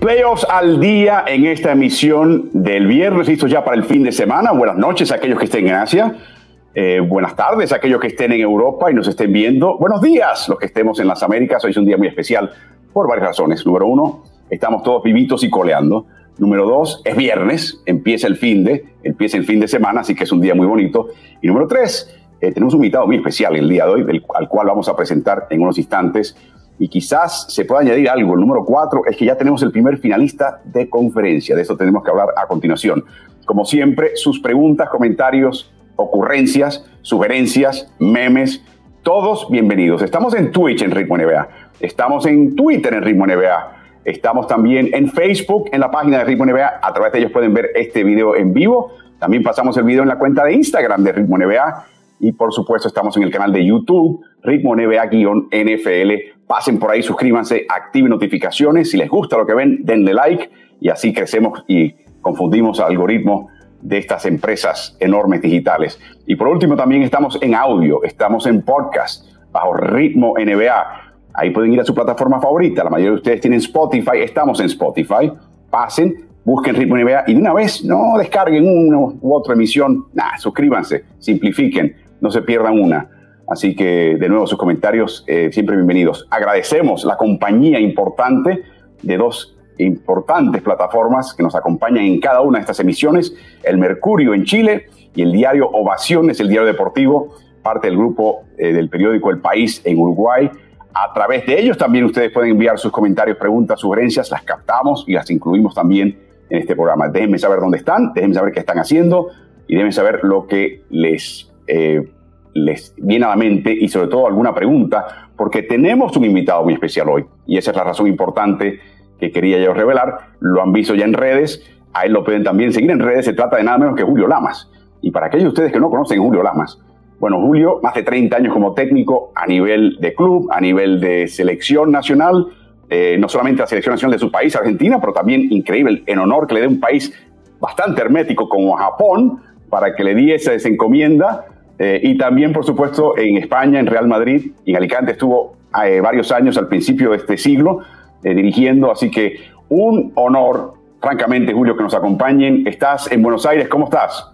Playoffs al día en esta emisión del viernes, listo ya para el fin de semana. Buenas noches a aquellos que estén en Asia. Eh, buenas tardes a aquellos que estén en Europa y nos estén viendo. Buenos días los que estemos en las Américas. Hoy es un día muy especial por varias razones. Número uno, estamos todos vivitos y coleando. Número dos, es viernes, empieza el fin de, empieza el fin de semana, así que es un día muy bonito. Y número tres, eh, tenemos un invitado muy especial el día de hoy, al cual vamos a presentar en unos instantes y quizás se pueda añadir algo. El número cuatro es que ya tenemos el primer finalista de conferencia. De eso tenemos que hablar a continuación. Como siempre, sus preguntas, comentarios, ocurrencias, sugerencias, memes, todos bienvenidos. Estamos en Twitch en Ritmo NBA. Estamos en Twitter en Ritmo NBA. Estamos también en Facebook, en la página de Ritmo NBA. A través de ellos pueden ver este video en vivo. También pasamos el video en la cuenta de Instagram de Ritmo NBA. Y por supuesto estamos en el canal de YouTube, Ritmo NBA-NFL pasen por ahí, suscríbanse, activen notificaciones. Si les gusta lo que ven, denle like y así crecemos y confundimos al algoritmo de estas empresas enormes digitales. Y por último, también estamos en audio, estamos en podcast bajo ritmo NBA. Ahí pueden ir a su plataforma favorita. La mayoría de ustedes tienen Spotify, estamos en Spotify. Pasen, busquen ritmo NBA y de una vez no descarguen una u otra emisión. Nada, suscríbanse, simplifiquen, no se pierdan una. Así que, de nuevo, sus comentarios eh, siempre bienvenidos. Agradecemos la compañía importante de dos importantes plataformas que nos acompañan en cada una de estas emisiones, el Mercurio en Chile y el diario Ovación, es el diario deportivo, parte del grupo eh, del periódico El País en Uruguay. A través de ellos también ustedes pueden enviar sus comentarios, preguntas, sugerencias, las captamos y las incluimos también en este programa. Déjenme saber dónde están, déjenme saber qué están haciendo y déjenme saber lo que les... Eh, les viene a la mente y sobre todo alguna pregunta, porque tenemos un invitado muy especial hoy y esa es la razón importante que quería yo revelar. Lo han visto ya en redes, a él lo pueden también seguir en redes, se trata de nada menos que Julio Lamas. Y para aquellos de ustedes que no conocen Julio Lamas, bueno, Julio, más de 30 años como técnico a nivel de club, a nivel de selección nacional, eh, no solamente la selección nacional de su país, Argentina, pero también increíble, en honor que le dé un país bastante hermético como Japón, para que le diese esa encomienda eh, y también, por supuesto, en España, en Real Madrid, en Alicante estuvo eh, varios años al principio de este siglo eh, dirigiendo, así que un honor, francamente, Julio, que nos acompañen. Estás en Buenos Aires, ¿cómo estás?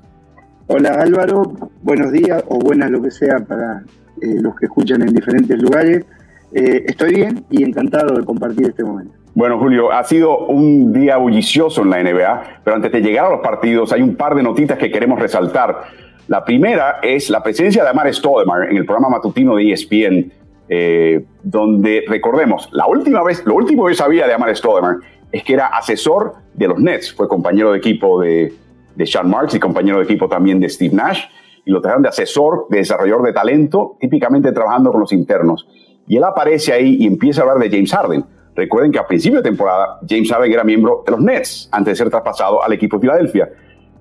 Hola Álvaro, buenos días o buenas lo que sea para los que escuchan en diferentes lugares. estoy bien y encantado de compartir este momento. Bueno, Julio, ha sido un día bullicioso en la NBA, pero antes de llegar a los partidos hay un par de notitas que queremos resaltar. La primera es la presencia de Amar Stoudemire en el programa matutino de ESPN, eh, donde recordemos, la última vez, lo último que sabía de Amar Stoudemire es que era asesor de los Nets, fue compañero de equipo de, de Sean Marks y compañero de equipo también de Steve Nash, y lo trajeron de asesor, de desarrollador de talento, típicamente trabajando con los internos. Y él aparece ahí y empieza a hablar de James Harden. Recuerden que a principio de temporada James Harden era miembro de los Nets antes de ser traspasado al equipo de Filadelfia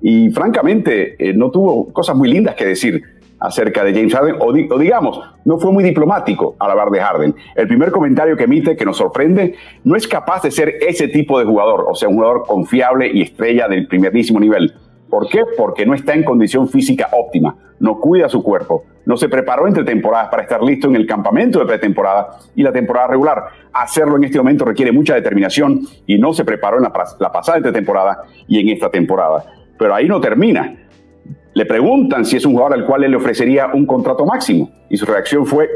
y francamente eh, no tuvo cosas muy lindas que decir acerca de James Harden, o, digamos, no fue muy diplomático al hablar de Harden. El primer comentario que emite, que nos sorprende, no es capaz de ser ese tipo de jugador, o sea, un jugador confiable y estrella del primerísimo nivel. ¿Por qué? Porque no está en condición física óptima, no cuida su cuerpo, no se preparó entre temporadas para estar listo en el campamento de pretemporada y la temporada regular. Hacerlo en este momento requiere mucha determinación y no se preparó en la, la pasada temporada y en esta temporada. Pero ahí no termina. Le preguntan si es un jugador al cual le ofrecería un contrato máximo. Y su reacción fue,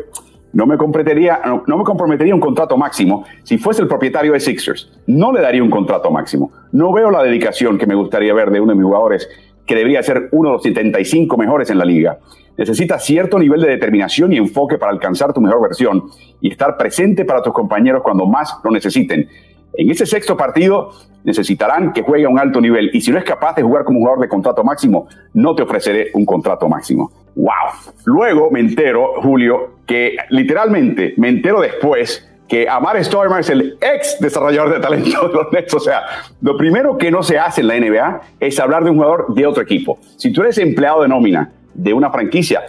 no me, comprometería, no, me comprometería un contrato máximo si fuese el propietario de Sixers. No le daría un contrato máximo. No veo la dedicación que me gustaría ver de uno de mis jugadores que debería ser uno de los 75 mejores en la liga. Necesita cierto nivel de determinación y enfoque para alcanzar tu mejor versión y estar presente para tus compañeros cuando más lo necesiten. En ese sexto partido necesitarán que juegue a un alto nivel y si no es capaz de jugar como jugador de contrato máximo, no te ofreceré un contrato máximo. ¡Wow! Luego me entero, Julio, que literalmente me entero después que Amar Stoudemire es el ex desarrollador de talento de los Nets. O sea, lo primero que no se hace en la NBA es hablar de un jugador de otro equipo. Si tú eres empleado de nómina de una franquicia,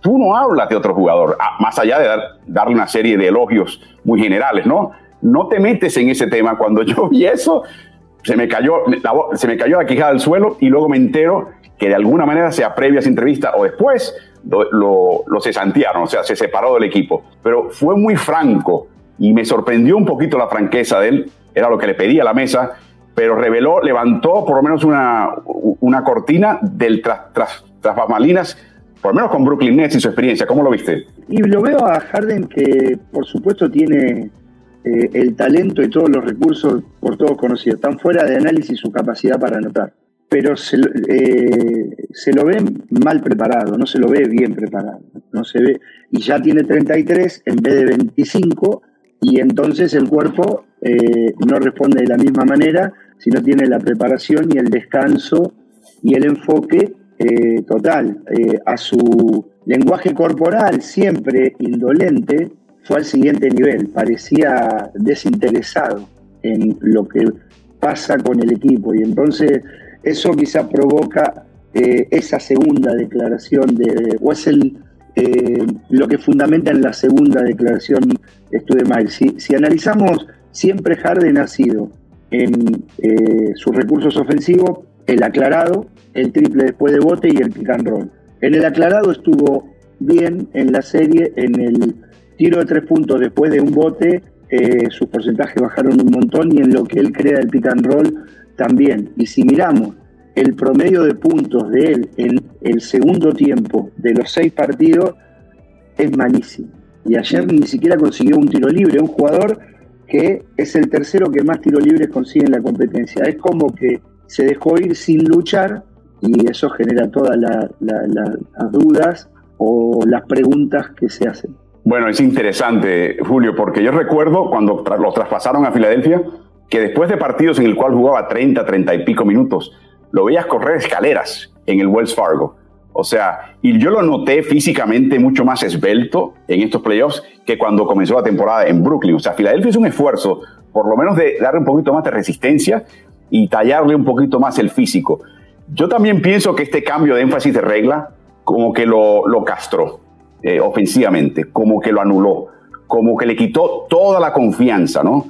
tú no hablas de otro jugador, ah, más allá de darle una serie de elogios muy generales, ¿no? No te metes en ese tema. Cuando yo vi eso, se me cayó la, se me cayó la quijada al suelo y luego me entero que de alguna manera, sea previa a esa entrevista o después, lo, lo, cesantearon, o sea, se separó del equipo. Pero fue muy franco y me sorprendió un poquito la franqueza de él era lo que le pedía a la mesa, pero reveló, levantó por lo menos una, una cortina del tras, tras, tras por lo menos con Brooklyn Nets y su experiencia. ¿Cómo lo viste? Y lo veo a Harden que, por supuesto, tiene eh, el talento y todos los recursos por todos conocidos. Están fuera de análisis su capacidad para anotar. Pero se, eh, se, lo ve mal preparado, no se lo ve bien preparado. No se ve, y ya tiene 33 en vez de 25, y entonces el cuerpo eh, no responde de la misma manera, sino tiene la preparación y el descanso y el enfoque total a su lenguaje corporal siempre indolente, fue al siguiente nivel, parecía desinteresado en lo que pasa con el equipo y entonces eso quizá provoca eh, esa segunda declaración de, o es eh, lo que fundamenta en la segunda declaración de Studemile. Si, si analizamos, siempre Harden ha sido en eh, sus recursos ofensivos el aclarado, el triple después de bote y el pick roll. En el aclarado estuvo bien en la serie, en el tiro de tres puntos después de un bote, eh, sus porcentajes bajaron un montón y en lo que él crea del pick and roll también. Y si miramos el promedio de puntos de él en el segundo tiempo de los seis partidos, es malísimo. Y ayer ni siquiera consiguió un tiro libre, un jugador que es el tercero que más tiros libres consigue en la competencia. Es como que se dejó ir sin luchar y eso genera todas las dudas o las preguntas que se hacen. Bueno, es interesante, Julio, porque yo recuerdo cuando lo traspasaron a Filadelfia, que después de partidos en el cual jugaba 30, 30 y pico minutos, lo veías correr escaleras en el Wells Fargo. O sea, y yo lo noté físicamente mucho más esbelto en estos playoffs que cuando comenzó la temporada en Brooklyn. O sea, Filadelfia es un esfuerzo, por lo menos de darle un poquito más de resistencia y tallarle un poquito más el físico. Yo también pienso que este cambio de énfasis de regla como que lo, lo castró eh, ofensivamente, como que lo anuló, como que le quitó toda la confianza, ¿no?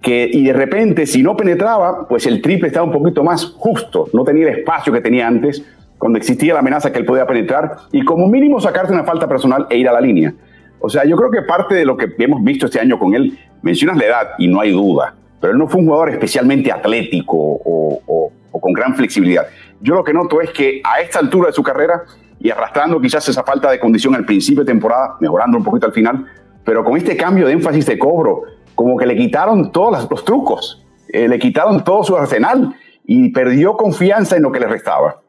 Que, y de repente, si no penetraba, pues el triple estaba un poquito más justo, no tenía el espacio que tenía antes, cuando existía la amenaza que él podía penetrar, y como mínimo sacarse una falta personal e ir a la línea. O sea, yo creo que parte de lo que hemos visto este año con él, mencionas la edad, y no hay duda, pero él no fue un jugador especialmente atlético o con gran flexibilidad. Yo lo que noto es que a esta altura de su carrera, y arrastrando quizás esa falta de condición al principio de temporada, mejorando un poquito al final, pero con este cambio de énfasis de cobro, como que le quitaron todos los trucos, eh, le quitaron todo su arsenal y perdió confianza en lo que le restaba.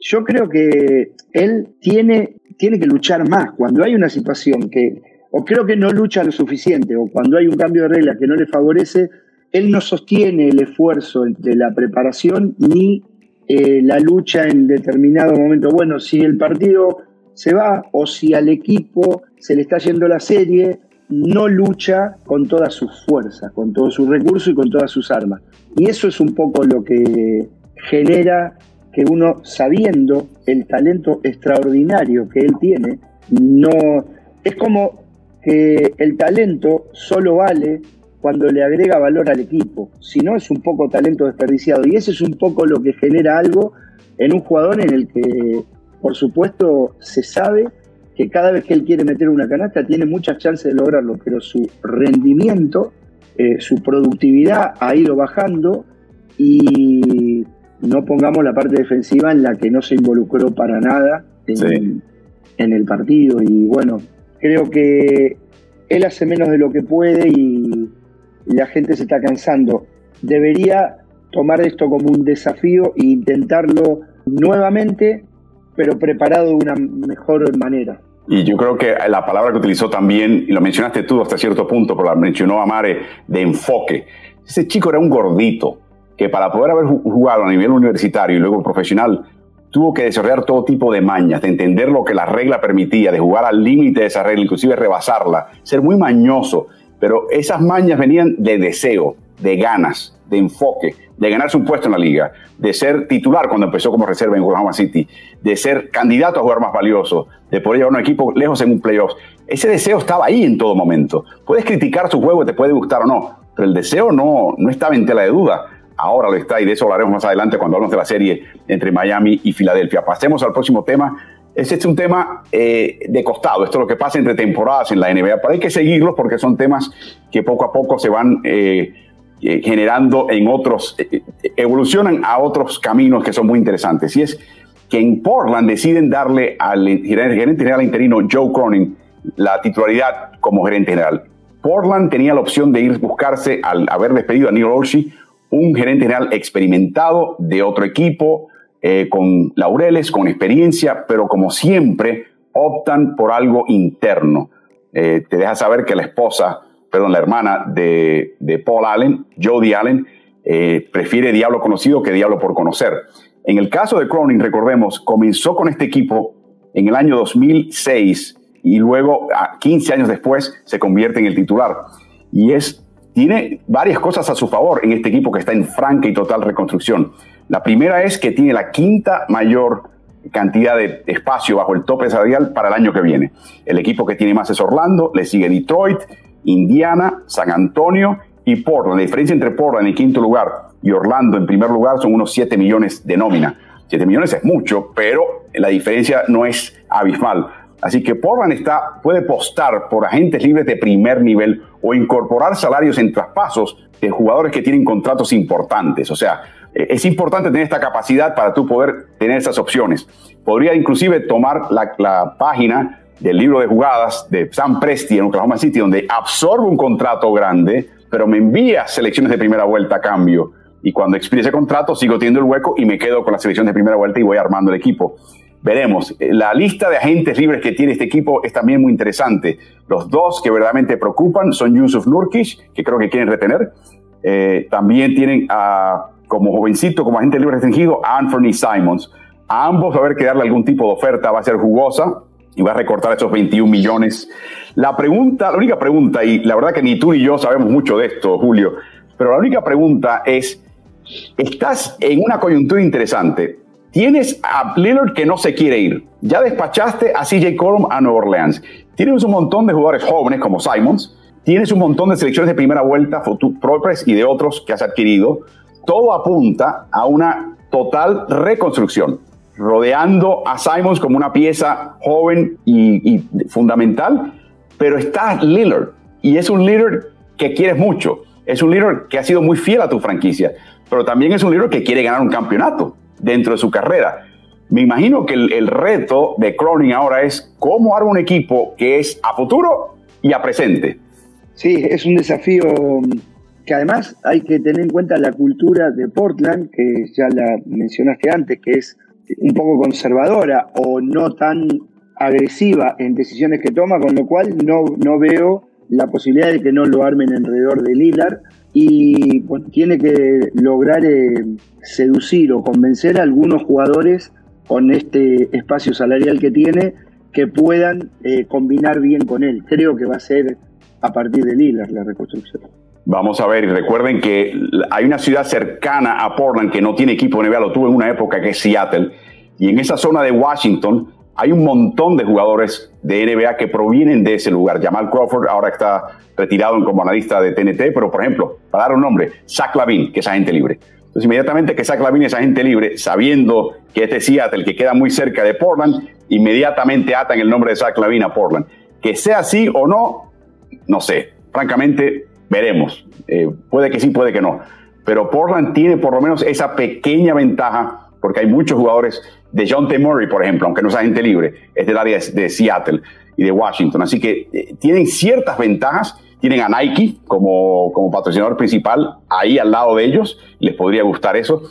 Yo creo que él tiene, tiene que luchar más. Cuando hay una situación que, o creo que no lucha lo suficiente, o cuando hay un cambio de reglas que no le favorece, él no sostiene el esfuerzo de la preparación ni eh, la lucha en determinado momento. Bueno, si el partido se va o si al equipo se le está yendo la serie, no lucha con todas sus fuerzas, con todos sus recursos y con todas sus armas. Y eso es un poco lo que genera que uno, sabiendo el talento extraordinario que él tiene, no es como que el talento solo vale cuando le agrega valor al equipo. Si no, es un poco talento desperdiciado. Y eso es un poco lo que genera algo en un jugador en el que, por supuesto, se sabe que cada vez que él quiere meter una canasta tiene muchas chances de lograrlo, pero su rendimiento, eh, su productividad ha ido bajando y no pongamos la parte defensiva en la que no se involucró para nada en, en el partido. Y bueno, creo que él hace menos de lo que puede y la gente se está cansando. Debería tomar esto como un desafío e intentarlo nuevamente, pero preparado de una mejor manera. Y yo creo que la palabra que utilizó también, y lo mencionaste tú hasta cierto punto, pero la mencionó Amare, de enfoque. Ese chico era un gordito que para poder haber jugado a nivel universitario y luego profesional, tuvo que desarrollar todo tipo de mañas, de entender lo que la regla permitía, de jugar al límite de esa regla, inclusive rebasarla, ser muy mañoso. Pero esas mañas venían de deseo, de ganas, de enfoque, de ganarse un puesto en la liga, de ser titular cuando empezó como reserva en Oklahoma City, de ser candidato a jugar más valioso, de poder llevar un equipo lejos en un playoff. Ese deseo estaba ahí en todo momento. Puedes criticar su juego, te puede gustar o no, pero el deseo no, no estaba en tela de duda. Ahora lo está y de eso hablaremos más adelante cuando hablamos de la serie entre Miami y Filadelfia. Pasemos al próximo tema ese es un tema eh, de costado, esto es lo que pasa entre temporadas en la NBA, pero hay que seguirlos porque son temas que poco a poco se van eh, eh, generando en otros, evolucionan a otros caminos que son muy interesantes. Y es que en Portland deciden darle al gerente general interino Joe Cronin la titularidad como gerente general. Portland tenía la opción de ir buscarse, al haber despedido a Neil Olshey, un gerente general experimentado de otro equipo, eh, con laureles, con experiencia, pero como siempre optan por algo interno. Eh, te deja saber que la esposa, perdón, la hermana de, Paul Allen, Jody Allen, eh, prefiere diablo conocido que diablo por conocer. En el caso de Cronin, recordemos, comenzó con este equipo en el año 2006 y luego, 15 años después, se convierte en el titular. Y es, tiene varias cosas a su favor en este equipo que está en franca y total reconstrucción. La primera es que tiene la quinta mayor cantidad de espacio bajo el tope salarial para el año que viene. El equipo que tiene más es Orlando, le sigue Detroit, Indiana, San Antonio y Portland. La diferencia entre Portland en quinto lugar y Orlando en primer lugar son unos 7 millones de nómina. 7 millones es mucho, pero la diferencia no es abismal. Así que Portland está, puede postar por agentes libres de primer nivel o incorporar salarios en traspasos de jugadores que tienen contratos importantes. O sea, es importante tener esta capacidad para tú poder tener esas opciones. Podría inclusive tomar la, página del libro de jugadas de Sam Presti en Oklahoma City, donde absorbe un contrato grande, pero me envía selecciones de primera vuelta a cambio. Y cuando expire ese contrato, sigo teniendo el hueco y me quedo con la selección de primera vuelta y voy armando el equipo. Veremos. La lista de agentes libres que tiene este equipo es también muy interesante. Los dos que verdaderamente preocupan son Yusuf Nurkic, que creo que quieren retener. Eh, también tienen a como jovencito, como agente libre restringido, Anthony Simons. A ambos va a haber que darle algún tipo de oferta, va a ser jugosa y va a recortar esos 21 millones. La pregunta, la única pregunta, y la verdad que ni tú ni yo sabemos mucho de esto, Julio, pero la única pregunta es, estás en una coyuntura interesante. Tienes a Lillard que no se quiere ir. Ya despachaste a CJ Colum a Nueva Orleans. Tienes un montón de jugadores jóvenes como Simons. Tienes un montón de selecciones de primera vuelta, Progress y de otros que has adquirido todo apunta a una total reconstrucción, rodeando a Simons como una pieza joven y, fundamental, pero está Lillard, y es un Lillard que quieres mucho, es un Lillard que ha sido muy fiel a tu franquicia, pero también es un Lillard que quiere ganar un campeonato dentro de su carrera. Me imagino que el, el reto de Cronin ahora es cómo armar un equipo que es a futuro y a presente. Sí, es un desafío que además hay que tener en cuenta la cultura de Portland, que ya la mencionaste antes, que es un poco conservadora o no tan agresiva en decisiones que toma, con lo cual no, no veo la posibilidad de que no lo armen alrededor de Lillard y tiene que lograr eh, seducir o convencer a algunos jugadores con este espacio salarial que tiene que puedan eh, combinar bien con él. Creo que va a ser a partir de Lillard la reconstrucción. Vamos a ver, y recuerden que hay una ciudad cercana a Portland que no tiene equipo de NBA, lo tuvo en una época que es Seattle, y en esa zona de Washington hay un montón de jugadores de NBA que provienen de ese lugar. Jamal Crawford ahora está retirado como analista de TNT, pero por ejemplo, para dar un nombre, Zach Lavin, que es agente libre. Entonces, inmediatamente que Zach Lavin es agente libre, sabiendo que este Seattle, que queda muy cerca de Portland, inmediatamente atan el nombre de Zach Lavin a Portland. Que sea así o no, no sé. Francamente, Veremos. Eh, puede que sí, puede que no. Pero Portland tiene por lo menos esa pequeña ventaja, porque hay muchos jugadores de John T. Murray, por ejemplo, aunque no es agente libre, es del área de Seattle y de Washington. Así que eh, tienen ciertas ventajas. Tienen a Nike como, como patrocinador principal ahí al lado de ellos. Les podría gustar eso.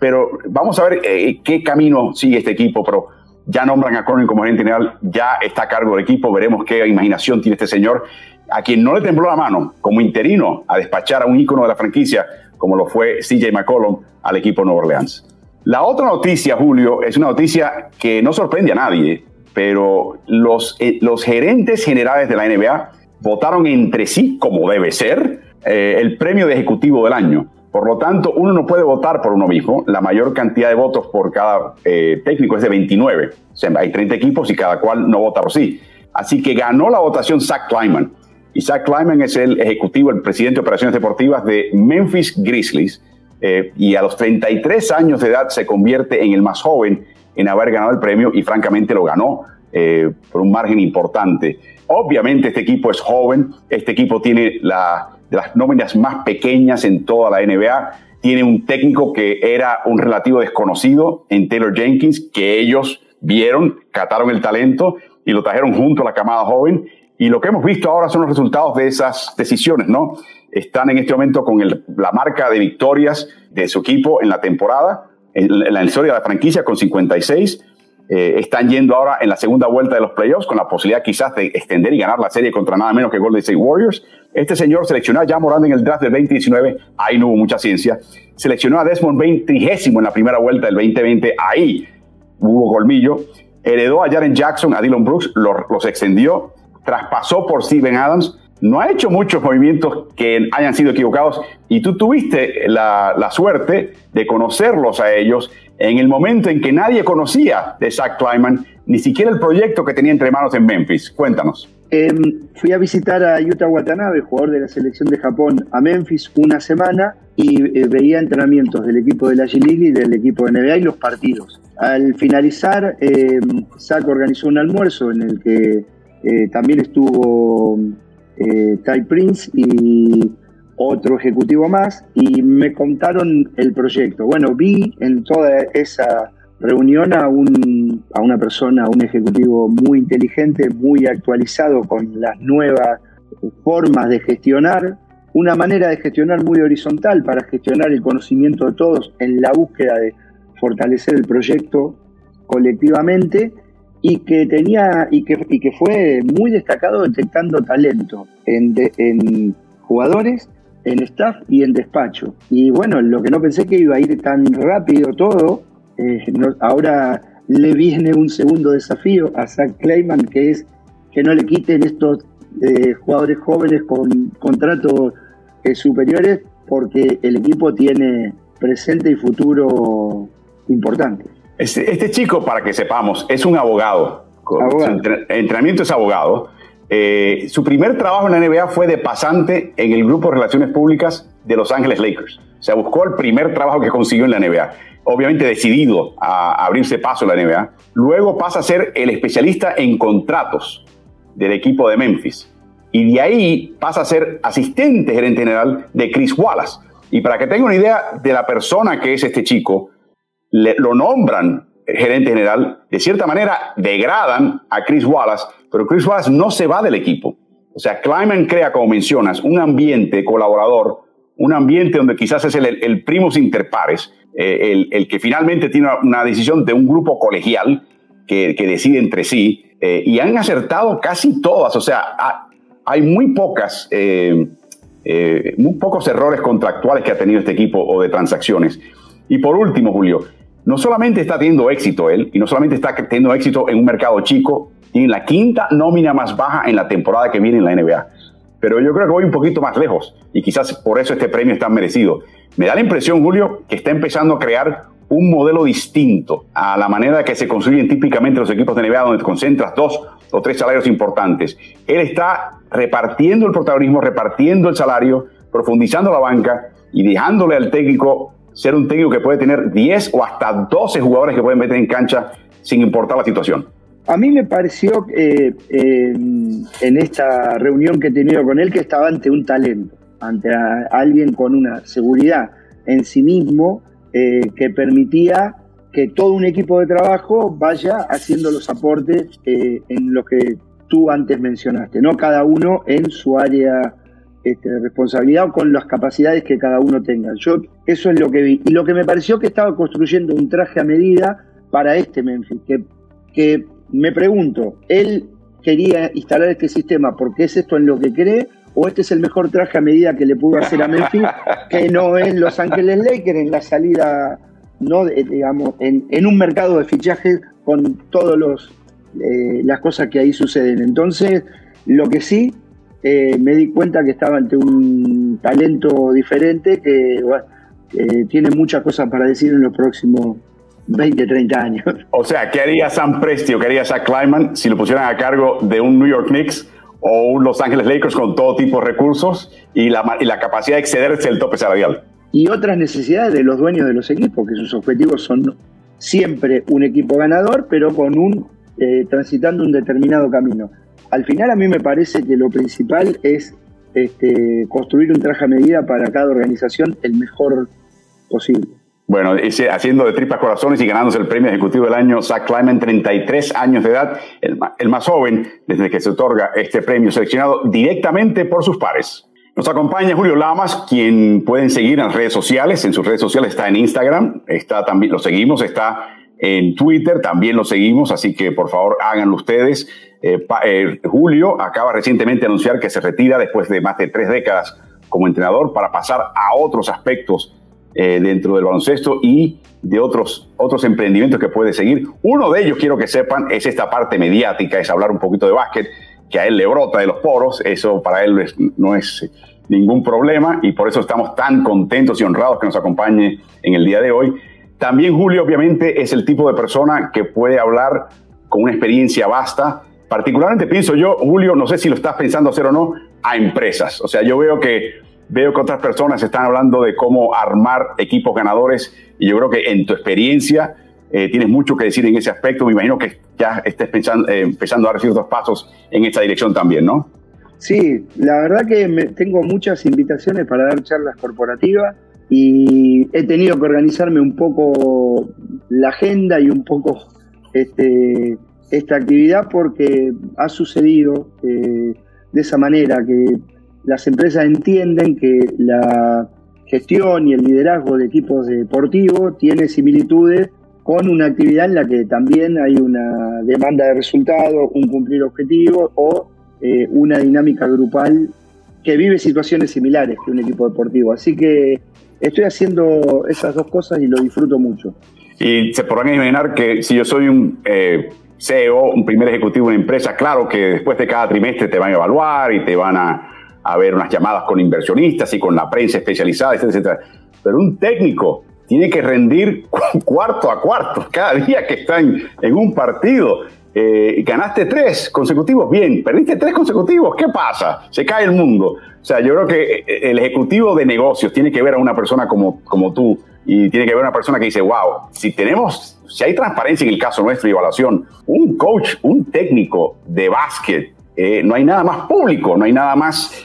Pero vamos a ver eh, qué camino sigue este equipo. Pero ya nombran a Cronin como gerente general, ya está a cargo del equipo. Veremos qué imaginación tiene este señor a quien no le tembló la mano como interino a despachar a un ícono de la franquicia, como lo fue CJ McCollum al equipo Nueva Orleans. La otra noticia, Julio, es una noticia que no sorprende a nadie, pero los, eh, los gerentes generales de la NBA votaron entre sí, como debe ser, eh, el premio de ejecutivo del año. Por lo tanto, uno no puede votar por uno mismo. La mayor cantidad de votos por cada eh, técnico es de 29. O sea, hay 30 equipos y cada cual no vota por sí. Así que ganó la votación Zach Kleiman. Isaac Kleiman es el ejecutivo, el presidente de operaciones deportivas de Memphis Grizzlies eh, y a los 33 años de edad se convierte en el más joven en haber ganado el premio y francamente lo ganó eh, por un margen importante. Obviamente este equipo es joven, este equipo tiene las nóminas más pequeñas en toda la NBA. Tiene un técnico que era un relativo desconocido en Taylor Jenkins, que ellos vieron, cataron el talento y lo trajeron junto a la camada joven. Y lo que hemos visto ahora son los resultados de esas decisiones, ¿no? Están en este momento con la marca de victorias de su equipo en la temporada, en la historia de la franquicia con 56 eh, están yendo ahora en la segunda vuelta de los playoffs con la posibilidad quizás de extender y ganar la serie contra nada menos que Golden State Warriors. Este señor seleccionó a Morando en el draft del 2019, ahí no hubo mucha ciencia. Seleccionó a Desmond Bain trigésimo en la primera vuelta del 2020, ahí hubo colmillo. Heredó a Jaren Jackson, a Dylan Brooks, los extendió, traspasó por Steven Adams. No ha hecho muchos movimientos que hayan sido equivocados y tú tuviste la, la suerte de conocerlos a ellos en el momento en que nadie conocía de Zach Kleiman, ni siquiera el proyecto que tenía entre manos en Memphis. Cuéntanos. Em, fui a visitar a Yuta Watanabe, jugador de la selección de Japón, a Memphis una semana y eh, veía entrenamientos del equipo de la G-League y del equipo de NBA y los partidos. Al finalizar, eh, Zach organizó un almuerzo en el que eh, también estuvo eh, Ty Prince y otro ejecutivo más y me contaron el proyecto. Bueno, vi en toda esa reunión a, un, a una persona, un ejecutivo muy inteligente, muy actualizado con las nuevas formas de gestionar, una manera de gestionar muy horizontal para gestionar el conocimiento de todos en la búsqueda de fortalecer el proyecto colectivamente y que tenía y que, fue muy destacado detectando talento en, en jugadores en staff y en despacho. Y bueno, lo que no pensé que iba a ir tan rápido todo, eh, ahora le viene un segundo desafío a Zach Clayman, que es que no le quiten estos eh, jugadores jóvenes con contratos eh, superiores, porque el equipo tiene presente y futuro importante. Este, este chico, para que sepamos, es un abogado. abogado. Su entrenamiento es abogado eh, su primer trabajo en la NBA fue de pasante en el grupo de relaciones públicas de Los Ángeles Lakers. O sea, buscó el primer trabajo que consiguió en la NBA. Obviamente decidido a abrirse paso en la NBA. Luego pasa a ser el especialista en contratos del equipo de Memphis. Y de ahí pasa a ser asistente gerente general de Chris Wallace. Y para que tenga una idea de la persona que es este chico, lo nombran gerente general, de cierta manera degradan a Chris Wallace, pero Chris Wallace no se va del equipo. O sea, Kleiman crea, como mencionas, un ambiente colaborador, un ambiente donde quizás es el, el primus inter pares, eh, el, que finalmente tiene una, decisión de un grupo colegial que, decide entre sí, eh, y han acertado casi todas. O sea, hay muy pocas, eh, muy pocos errores contractuales que ha tenido este equipo o de transacciones. Y por último, Julio, no solamente está teniendo éxito él, y no solamente está teniendo éxito en un mercado chico, tiene la quinta nómina más baja en la temporada que viene en la NBA. Pero yo creo que voy un poquito más lejos y quizás por eso este premio es tan merecido. Me da la impresión, Julio, que está empezando a crear un modelo distinto a la manera que se construyen típicamente los equipos de NBA, donde concentras dos o tres salarios importantes. Él está repartiendo el protagonismo, repartiendo el salario, profundizando la banca y dejándole al técnico ser un técnico que puede tener 10 o hasta 12 jugadores que pueden meter en cancha sin importar la situación. A mí me pareció eh, en esta reunión que he tenido con él que estaba ante un talento, ante alguien con una seguridad en sí mismo eh, que permitía que todo un equipo de trabajo vaya haciendo los aportes eh, en lo que tú antes mencionaste, no cada uno en su área este, responsabilidad o con las capacidades que cada uno tenga. Yo eso es lo que vi. Y lo que me pareció que estaba construyendo un traje a medida para este Memphis, que, que me pregunto, ¿él quería instalar este sistema porque es esto en lo que cree? ¿O este es el mejor traje a medida que le pudo hacer a Memphis, que no es Los Ángeles Lakers en la salida, no digamos, en, un mercado de fichajes con todas eh, las cosas que ahí suceden? Entonces, lo que sí eh, me di cuenta que estaba ante un talento diferente que, tiene muchas cosas para decir en los próximos 20, 30 años. O sea, ¿qué haría Sam Presti o qué haría Zach Kleiman si lo pusieran a cargo de un New York Knicks o un Los Ángeles Lakers con todo tipo de recursos y la, y la capacidad de excederse el tope salarial? Y otras necesidades de los dueños de los equipos, que sus objetivos son siempre un equipo ganador, pero con un eh, transitando un determinado camino al final a mí me parece que lo principal es este, construir un traje a medida para cada organización el mejor posible. Bueno, haciendo de tripas corazones y ganándose el premio ejecutivo del año, Zach Kleiman, 33 años de edad, el, el más joven desde que se otorga este premio, seleccionado directamente por sus pares. Nos acompaña Julio Lamas, quien pueden seguir en las redes sociales. En sus redes sociales está en Instagram, está también, lo seguimos, está en Twitter, también lo seguimos, así que por favor háganlo ustedes. Eh, eh, Julio acaba recientemente de anunciar que se retira después de más de tres décadas como entrenador para pasar a otros aspectos eh, dentro del baloncesto y de otros, otros emprendimientos que puede seguir. Uno de ellos, quiero que sepan, es esta parte mediática, es hablar un poquito de básquet, que a él le brota de los poros, eso para él no es ningún problema y por eso estamos tan contentos y honrados que nos acompañe en el día de hoy. También Julio obviamente es el tipo de persona que puede hablar con una experiencia vasta. Particularmente pienso yo, Julio, no sé si lo estás pensando hacer o no, a empresas. O sea, yo veo que veo que otras personas están hablando de cómo armar equipos ganadores y yo creo que en tu experiencia eh, tienes mucho que decir en ese aspecto. Me imagino que ya estés pensando, eh, empezando a dar ciertos pasos en esta dirección también, ¿no? Sí, la verdad que tengo muchas invitaciones para dar charlas corporativas y he tenido que organizarme un poco la agenda y un poco este, esta actividad porque ha sucedido eh, de esa manera que las empresas entienden que la gestión y el liderazgo de equipos deportivos tiene similitudes con una actividad en la que también hay una demanda de resultados, un cumplir objetivos o eh, una dinámica grupal que vive situaciones similares que un equipo deportivo. Así que estoy haciendo esas dos cosas y lo disfruto mucho. Y se podrán imaginar que si yo soy un eh, CEO, un primer ejecutivo de una empresa, claro que después de cada trimestre te van a evaluar y te van a, a ver unas llamadas con inversionistas y con la prensa especializada, etcétera. Pero un técnico tiene que rendir cuarto a cuarto cada día que está en, un partido. Eh, ganaste tres consecutivos, bien, perdiste tres consecutivos, ¿qué pasa? Se cae el mundo. O sea, yo creo que eh, el ejecutivo de negocios tiene que ver a una persona como, como tú y tiene que ver a una persona que dice, wow, si tenemos, si hay transparencia en el caso nuestro y evaluación, un coach, un técnico de básquet, eh, no hay nada más público, no hay nada más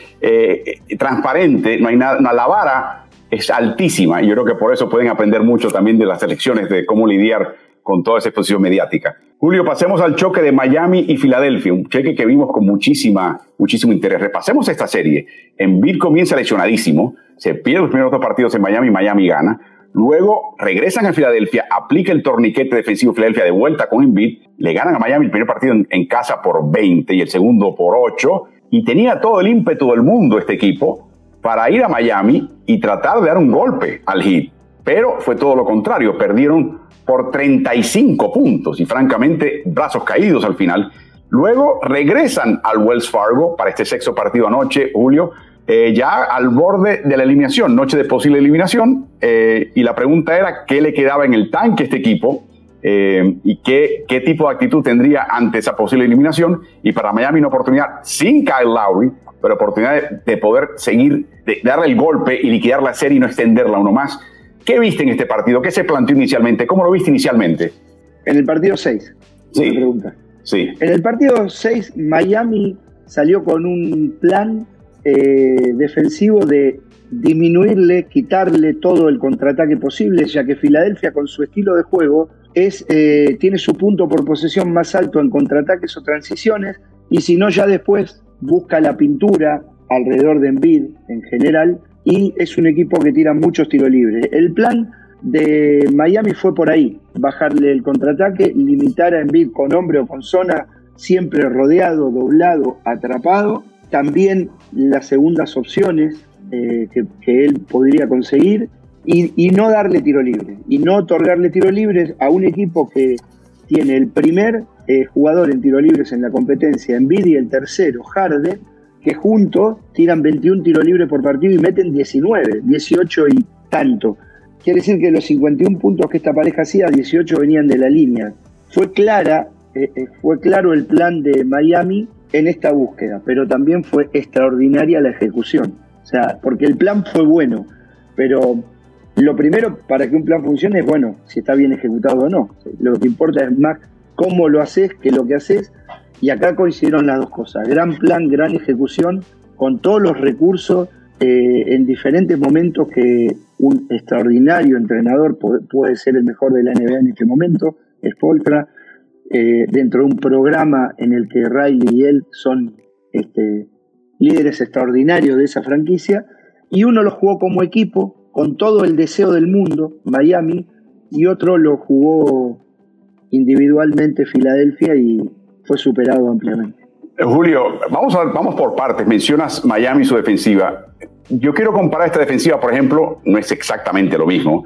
transparente, no hay nada, la vara es altísima y yo creo que por eso pueden aprender mucho también de las elecciones, de cómo lidiar con toda esa exposición mediática. Julio, pasemos al choque de Miami y Filadelfia, un cheque que vimos con muchísima, muchísimo interés. Repasemos esta serie. Embiid comienza lesionadísimo, se pierde los primeros dos partidos en Miami, Miami gana. Luego regresan a Filadelfia, aplica el torniquete defensivo Filadelfia de vuelta con Embiid, le ganan a Miami el primer partido en, en casa por 20 y el segundo por 8, y tenía todo el ímpetu del mundo este equipo para ir a Miami y tratar de dar un golpe al Heat. Pero fue todo lo contrario, perdieron por 35 puntos y francamente brazos caídos al final. Luego regresan al Wells Fargo para este sexto partido anoche, Julio, eh, ya al borde de la eliminación, noche de posible eliminación, eh, y la pregunta era qué le quedaba en el tanque a este equipo eh, y qué, qué tipo de actitud tendría ante esa posible eliminación. Y para Miami una oportunidad sin Kyle Lowry, pero oportunidad de, poder seguir, de darle el golpe y liquidar la serie y no extenderla uno más. ¿Qué viste en este partido? ¿Qué se planteó inicialmente? ¿Cómo lo viste inicialmente? En el partido 6. Sí. Pregunta. sí. En el partido 6, Miami salió con un plan eh, defensivo de disminuirle, quitarle todo el contraataque posible, ya que Filadelfia con su estilo de juego es, eh, tiene su punto por posesión más alto en contraataques o transiciones, y si no ya después busca la pintura alrededor de Embiid en general y es un equipo que tira muchos tiros libres. El plan de Miami fue por ahí, bajarle el contraataque, limitar a Embiid con hombre o con zona, siempre rodeado, doblado, atrapado. También las segundas opciones eh, que, él podría conseguir y, y, no darle tiro libre. Y no otorgarle tiro libres a un equipo que tiene el primer eh, jugador en tiro libres en la competencia, y el tercero, Harden, que juntos tiran 21 tiros libres por partido y meten 19, 18 y tanto. Quiere decir que los 51 puntos que esta pareja hacía, 18 venían de la línea. Fue clara, eh, eh, fue claro el plan de Miami en esta búsqueda, pero también fue extraordinaria la ejecución. O sea, porque el plan fue bueno, pero lo primero para que un plan funcione es, bueno, si está bien ejecutado o no. Lo que importa es más cómo lo haces que lo que haces. Y acá coincidieron las dos cosas. Gran plan, gran ejecución, con todos los recursos eh, en diferentes momentos que un extraordinario entrenador puede, ser el mejor de la NBA en este momento, es Poltra, eh, dentro de un programa en el que Riley y él son este, líderes extraordinarios de esa franquicia, y uno lo jugó como equipo, con todo el deseo del mundo, Miami, y otro lo jugó individualmente Filadelfia y fue superado ampliamente. Eh, Julio, vamos, vamos por partes. Mencionas Miami y su defensiva. Yo quiero comparar esta defensiva, por ejemplo, no es exactamente lo mismo,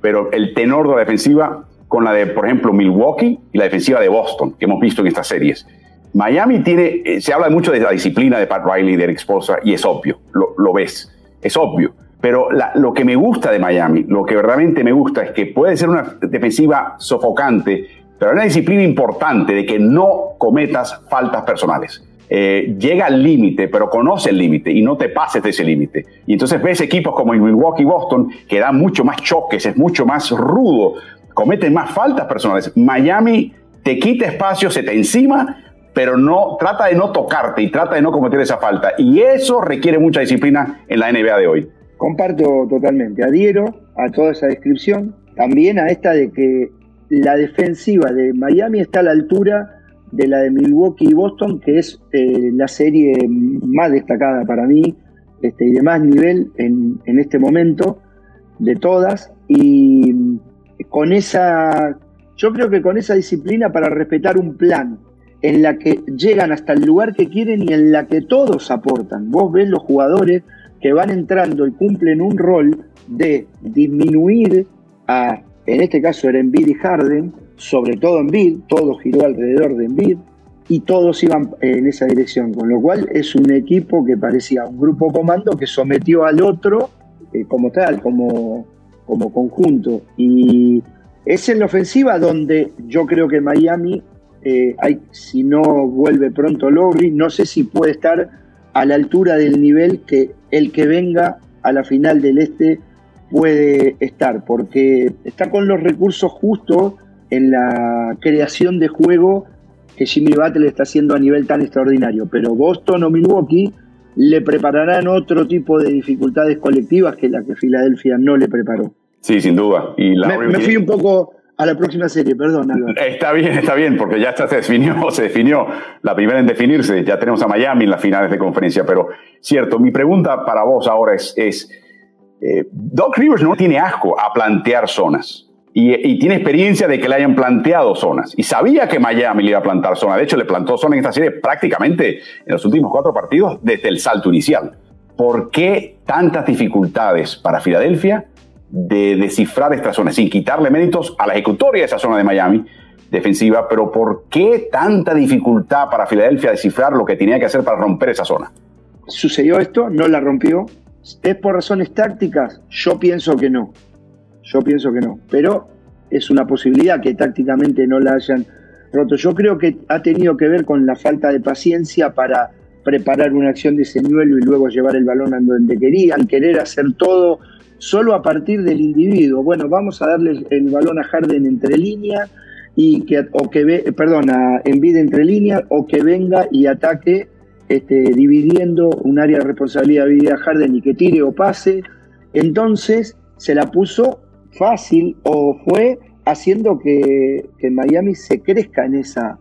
pero el tenor de la defensiva con la de, por ejemplo, Milwaukee y la defensiva de Boston, que hemos visto en estas series. Miami tiene, eh, se habla mucho de la disciplina de Pat Riley de Eric Spoelstra, y es obvio, lo, ves, es obvio. Pero lo que me gusta de Miami, lo que verdaderamente me gusta es que puede ser una defensiva sofocante, pero hay una disciplina importante de que no cometas faltas personales. Eh, llega al límite, pero conoce el límite y no te pases de ese límite. Y entonces ves equipos como el Milwaukee Boston que dan mucho más choques, es mucho más rudo, cometen más faltas personales. Miami te quita espacio, se te encima, pero no trata de no tocarte y trata de no cometer esa falta. Y eso requiere mucha disciplina en la NBA de hoy. Comparto totalmente, adhiero a toda esa descripción, también a esta de que la defensiva de Miami está a la altura de la de Milwaukee y Boston, que es eh, la serie más destacada para mí este, y de más nivel en, en este momento de todas. Y con esa, yo creo que con esa disciplina para respetar un plan en la que llegan hasta el lugar que quieren y en la que todos aportan. Vos ves los jugadores que van entrando y cumplen un rol de disminuir a en este caso era Embiid y Harden, sobre todo Embiid, todo giró alrededor de Embiid y todos iban en esa dirección, con lo cual es un equipo que parecía un grupo comando que sometió al otro eh, como tal, como, como conjunto. Y es en la ofensiva donde yo creo que Miami, eh, si no vuelve pronto Lowry, no sé si puede estar a la altura del nivel que el que venga a la final del Este puede estar, porque está con los recursos justos en la creación de juego que Jimmy Butler está haciendo a nivel tan extraordinario. Pero Boston o Milwaukee le prepararán otro tipo de dificultades colectivas que la que Filadelfia no le preparó. Sí, sin duda. Y me, fui un poco a la próxima serie, perdón, Está bien, está bien, porque ya está, se definió, se definió la primera en definirse. Ya tenemos a Miami en las finales de conferencia, pero cierto, mi pregunta para vos ahora es, es eh, Doc Rivers no tiene asco a plantear zonas. Y, tiene experiencia de que le hayan planteado zonas. Y sabía que Miami le iba a plantar zonas. De hecho, le plantó zonas en esta serie prácticamente en los últimos cuatro partidos desde el salto inicial. ¿Por qué tantas dificultades para Filadelfia de descifrar esta zona? Sin quitarle méritos a la ejecutoria de esa zona de Miami defensiva, pero ¿por qué tanta dificultad para Filadelfia descifrar lo que tenía que hacer para romper esa zona? Sucedió esto, no la rompió, ¿Es por razones tácticas? Yo pienso que no. Yo pienso que no. Pero es una posibilidad que tácticamente no la hayan roto. Yo creo que ha tenido que ver con la falta de paciencia para preparar una acción de nivel y luego llevar el balón a donde querían, querer hacer todo solo a partir del individuo. Bueno, vamos a darle el balón a Harden entre líneas y que o que ve, perdón, a Envid entre líneas o que venga y ataque este, dividiendo un área de responsabilidad de Harden y que tire o pase, entonces se la puso fácil o fue haciendo que, Miami se crezca en esa,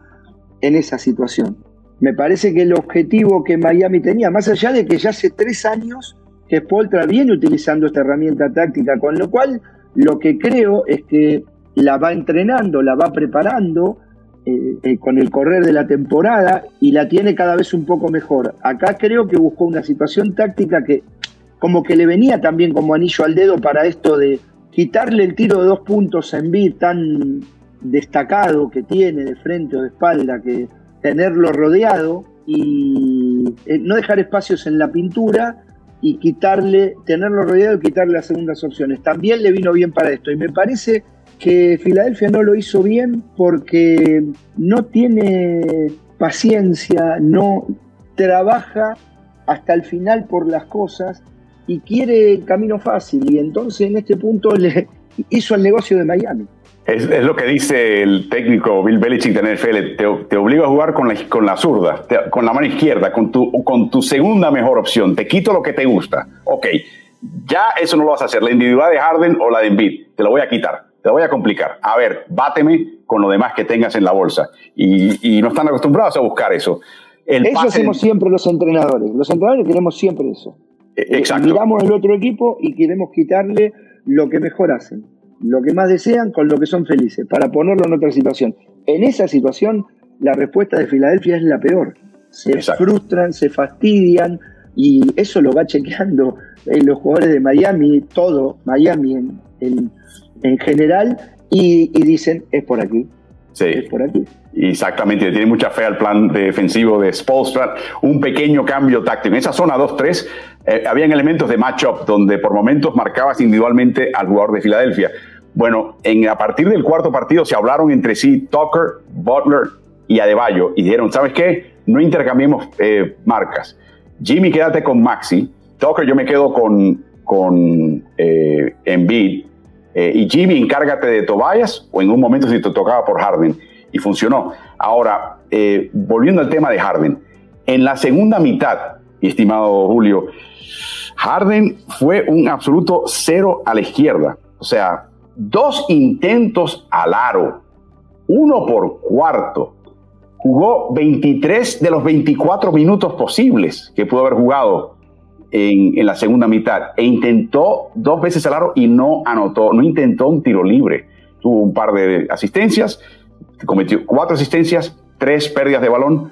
en esa situación. Me parece que el objetivo que Miami tenía, más allá de que ya hace tres años que Spoltra viene utilizando esta herramienta táctica, con lo cual lo que creo es que la va entrenando, la va preparando, eh, eh, con el correr de la temporada y la tiene cada vez un poco mejor. Acá creo que buscó una situación táctica que como que le venía también como anillo al dedo para esto de quitarle el tiro de dos puntos en B tan destacado que tiene de frente o de espalda, que tenerlo rodeado y eh, no dejar espacios en la pintura y quitarle, tenerlo rodeado y quitarle las segundas opciones. También le vino bien para esto y me parece que Filadelfia no lo hizo bien porque no tiene paciencia, no trabaja hasta el final por las cosas y quiere el camino fácil y entonces en este punto le hizo el negocio de Miami. Es, lo que dice el técnico Bill Belichick de NFL. Te, te obligo a jugar con la, con la zurda, con la mano izquierda, con tu, con tu segunda mejor opción. Te quito lo que te gusta. Ok, ya eso no lo vas a hacer. La individualidad de Harden o la de Embiid, te lo voy a quitar. Te voy a complicar. A ver, báteme con lo demás que tengas en la bolsa. Y, no están acostumbrados a buscar eso. eso hacemos siempre los entrenadores. Los entrenadores queremos siempre eso. E, exacto. miramos el otro equipo y queremos quitarle lo que mejor hacen lo que más desean con lo que son felices, para ponerlo en otra situación. En esa situación, la respuesta de Filadelfia es la peor. Se frustran, se fastidian y eso lo va chequeando en los jugadores de Miami, todo Miami en, en, general, y, dicen, es por aquí. Sí. Es por aquí. Exactamente, tiene mucha fe al plan defensivo de Spolstra. Un pequeño cambio táctico. En esa zona 2-3 eh, habían elementos de matchup donde por momentos marcabas individualmente al jugador de Filadelfia. Bueno, en, a partir del cuarto partido se hablaron entre sí Tucker, Butler y Adebayo y dijeron, ¿sabes qué? No intercambiemos eh, marcas. Jimmy, quédate con Maxi. Tucker, yo me quedo con, con eh, Embiid. Eh, y Jimmy, encárgate de Tobias o en un momento si te tocaba por Harden. Y funcionó. Ahora, volviendo al tema de Harden. En la segunda mitad, estimado Julio, Harden fue un absoluto cero a la izquierda. O sea, dos intentos al aro, uno por cuarto. Jugó 23 de los 24 minutos posibles que pudo haber jugado en, la segunda mitad e intentó dos veces al aro y no anotó, no intentó un tiro libre. Tuvo un par de asistencias, cometió cuatro asistencias, tres pérdidas de balón.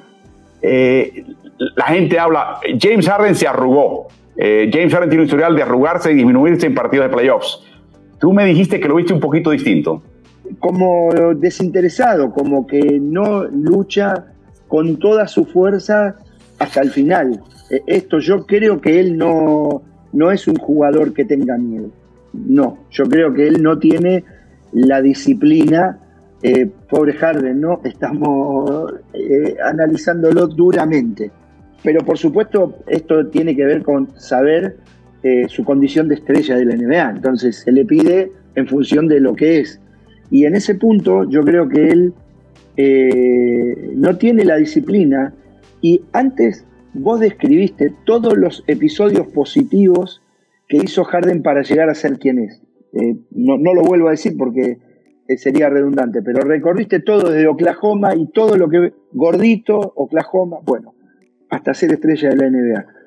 Eh, la gente habla, James Harden se arrugó. Eh, James Harden tiene un historial de arrugarse y disminuirse en partidos de playoffs. Tú me dijiste que lo viste un poquito distinto. Como desinteresado, como que no lucha con toda su fuerza hasta el final. E, esto yo creo que él no, no es un jugador que tenga miedo. No, yo creo que él no tiene la disciplina. Eh, pobre Harden, ¿no? Estamos eh, analizándolo duramente. Pero por supuesto, esto tiene que ver con saber eh, su condición de estrella de la NBA. Entonces se le pide en función de lo que es. Y en ese punto yo creo que él eh, no tiene la disciplina y antes vos describiste todos los episodios positivos que hizo Harden para llegar a ser quien es. Eh, no, no, lo vuelvo a decir porque sería redundante, pero recorriste todo desde Oklahoma y todo lo que gordito, Oklahoma, bueno, hasta ser estrella de la NBA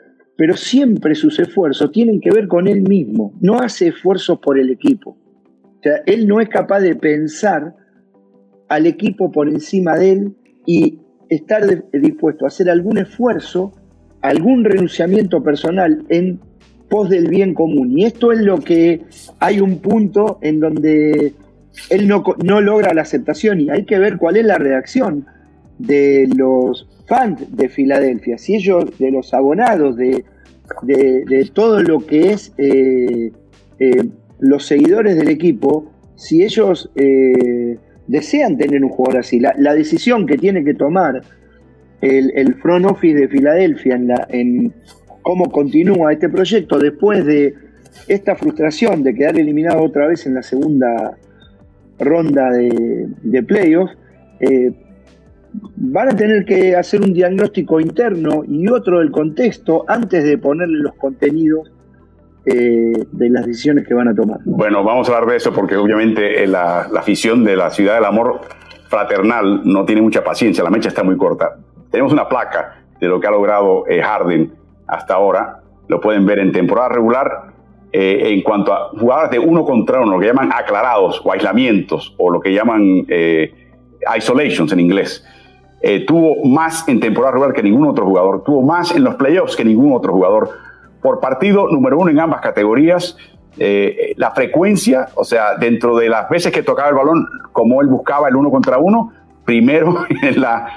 pero siempre sus esfuerzos tienen que ver con él mismo, no hace esfuerzos por el equipo. O sea, él no es capaz de pensar al equipo por encima de él y estar dispuesto a hacer algún esfuerzo, algún renunciamiento personal en pos del bien común. Y esto es lo que hay un punto en donde él no, no logra la aceptación y hay que ver cuál es la reacción de los fans de Filadelfia, si ellos, de los abonados, de, de, todo lo que es eh, eh, los seguidores del equipo, si ellos eh, desean tener un jugador así, la, decisión que tiene que tomar el, front office de Filadelfia en, la, en cómo continúa este proyecto después de esta frustración de quedar eliminado otra vez en la segunda ronda de, de playoffs, van a tener que hacer un diagnóstico interno y otro del contexto antes de ponerle los contenidos eh, de las decisiones que van a tomar. Bueno, vamos a hablar de eso porque obviamente eh, la, afición de la ciudad del amor fraternal no tiene mucha paciencia, la mecha está muy corta. Tenemos una placa de lo que ha logrado eh, Harden hasta ahora, lo pueden ver en temporada regular. en cuanto a jugadas de uno contra uno, lo que llaman aclarados o aislamientos, o lo que llaman isolations en inglés. Eh, tuvo más en temporada regular que ningún otro jugador, tuvo más en los playoffs que ningún otro jugador. Por partido, número uno en ambas categorías, eh, la frecuencia, o sea, dentro de las veces que tocaba el balón, como él buscaba el uno contra uno, primero en la,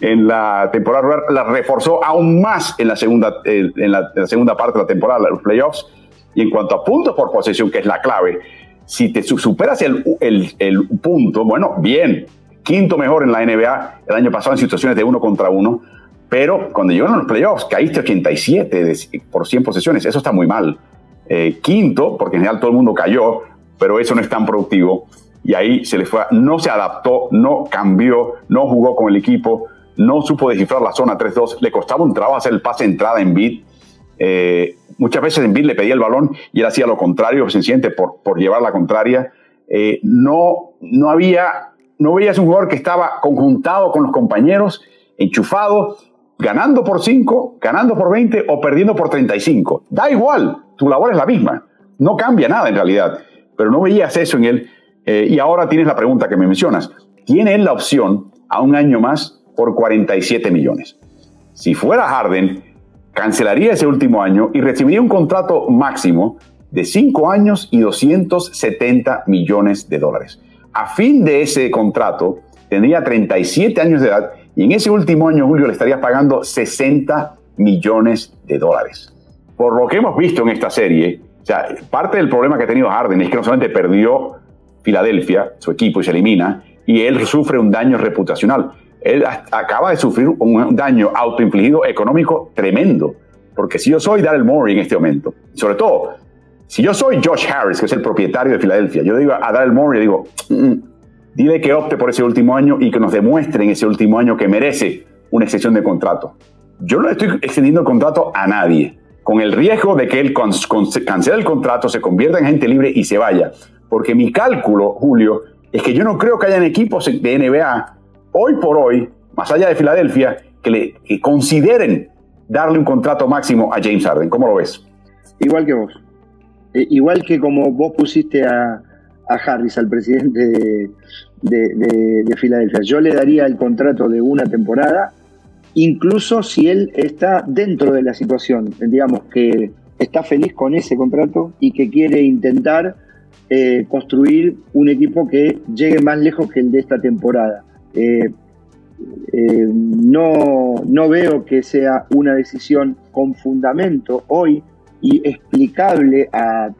en la temporada regular, la reforzó aún más en la segunda, en la, segunda parte de la temporada, los playoffs. Y en cuanto a puntos por posesión, que es la clave, si te superas el, el, el punto, bueno, bien, quinto mejor en la NBA el año pasado en situaciones de uno contra uno, pero cuando llegaron los playoffs caíste 87 por 100 posesiones, eso está muy mal. Eh, quinto, porque en general todo el mundo cayó, pero eso no es tan productivo. y ahí se le fue, no se adaptó, no cambió, no jugó con el equipo, no supo descifrar la zona 3-2, le costaba un trabajo hacer el pase de entrada en bid. Eh, muchas veces en bid le pedía el balón y él hacía lo contrario, sencillamente por, por llevar la contraria. Eh, no, no había, no veías un jugador que estaba conjuntado con los compañeros, enchufado, ganando por 5, ganando por 20 o perdiendo por 35. Da igual, tu labor es la misma. No cambia nada en realidad. Pero no veías eso en él. Eh, y ahora tienes la pregunta que me mencionas. ¿Tiene él la opción a un año más por 47 millones? Si fuera Harden, cancelaría ese último año y recibiría un contrato máximo de 5 años y 270 millones de dólares. A fin de ese contrato, tendría 37 años de edad y en ese último año, Julio, le estarías pagando 60 millones de dólares. Por lo que hemos visto en esta serie, o sea, parte del problema que ha tenido Harden es que no solamente perdió Filadelfia, su equipo, y se elimina, y él sufre un daño reputacional. Él acaba de sufrir un daño autoinfligido económico tremendo. Porque si yo soy Daryl Morey en este momento, sobre todo, si yo soy Josh Harris, que es el propietario de Filadelfia, yo digo a Daryl Morey, digo, mm, dile que opte por ese último año y que nos demuestre en ese último año que merece una extensión de contrato. Yo no estoy extendiendo el contrato a nadie, con el riesgo de que él cancele el contrato, se convierta en gente libre y se vaya. Porque mi cálculo, Julio, es que yo no creo que hayan equipos de NBA hoy por hoy, más allá de Filadelfia, que, le, consideren darle un contrato máximo a James Harden. ¿Cómo lo ves? Igual que vos. Eh, igual que como vos pusiste a, Harris, al presidente de, Filadelfia. Yo le daría el contrato de una temporada, incluso si él está dentro de la situación, digamos que está feliz con ese contrato y que quiere intentar eh, construir un equipo que llegue más lejos que el de esta temporada. Eh, eh, no, no veo que sea una decisión con fundamento hoy y explicable a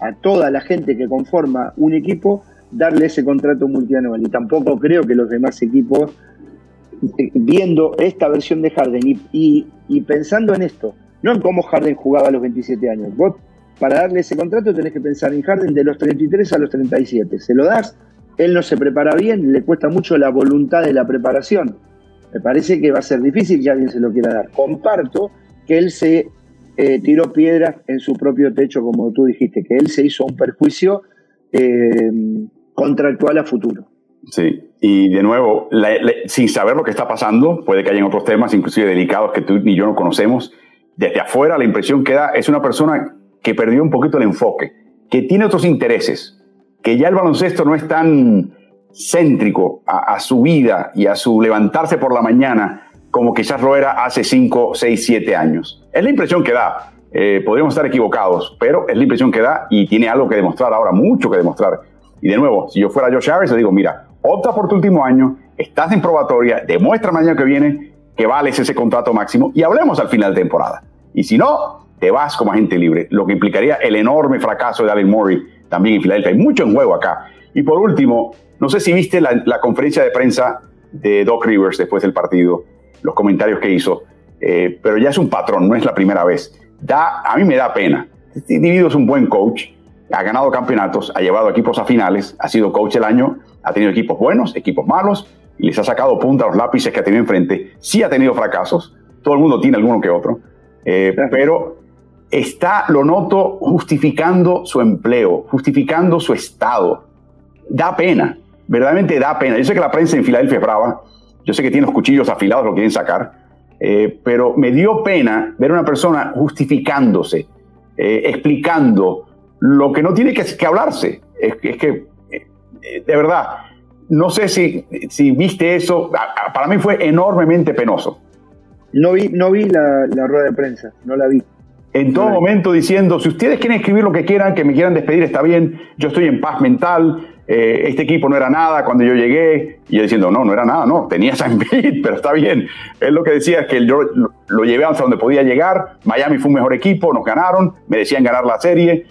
a toda la gente que conforma un equipo darle ese contrato multianual. Y tampoco creo que los demás equipos, eh, viendo esta versión de Harden y, pensando en esto, no en cómo Harden jugaba a los 27 años. Vos, para darle ese contrato, tenés que pensar en Harden de los 33 a los 37. Se lo das, él no se prepara bien, le cuesta mucho la voluntad de la preparación. Me parece que va a ser difícil que alguien se lo quiera dar. Comparto que él se eh, tiró piedras en su propio techo, como tú dijiste, que él se hizo un perjuicio eh, contractual a futuro. Sí, y de nuevo, sin saber lo que está pasando, puede que hayan otros temas, inclusive delicados, que tú ni yo no conocemos. Desde afuera la impresión que da es una persona que perdió un poquito el enfoque, que tiene otros intereses, que ya el baloncesto no es tan céntrico a, su vida y a su levantarse por la mañana como quizás lo era hace 5, 6, 7 años. Es la impresión que da. Eh, podríamos estar equivocados, pero es la impresión que da y tiene algo que demostrar ahora, mucho que demostrar. Y de nuevo, si yo fuera Josh Harris, le digo, mira, opta por tu último año, estás en probatoria, demuestra año que viene que vales ese contrato máximo y hablemos al final de temporada. Y si no, te vas como agente libre, lo que implicaría el enorme fracaso de Allen Murray también en Filadelfia. Hay mucho en juego acá. Y por último, no sé si viste la, la conferencia de prensa de Doc Rivers después del partido los comentarios que hizo, eh, pero ya es un patrón, no es la primera vez. Da, a mí me da pena. Este individuo es un buen coach, ha ganado campeonatos, ha llevado equipos a finales, ha sido coach el año, ha tenido equipos buenos, equipos malos, y les ha sacado punta a los lápices que ha tenido enfrente. Sí ha tenido fracasos, todo el mundo tiene alguno que otro, eh, pero está, lo noto, justificando su empleo, justificando su estado. Da pena, verdaderamente da pena. Yo sé que la prensa en Filadelfia es brava, yo sé que tiene los cuchillos afilados, lo quieren sacar, eh, pero me dio pena ver a una persona justificándose, eh, explicando lo que no tiene que, hablarse. Es, que, eh, de verdad, no sé si, si viste eso, para mí fue enormemente penoso. No vi, no vi la, rueda de prensa, no la vi. En todo momento diciendo, si ustedes quieren escribir lo que quieran, que me quieran despedir, está bien, yo estoy en paz mental, eh, este equipo no era nada cuando yo llegué, y yo diciendo, no, no era nada, no, tenía esa Embiid, pero está bien. Él lo que decía es que yo lo, llevé hasta donde podía llegar, Miami fue un mejor equipo, nos ganaron, me decían ganar la serie,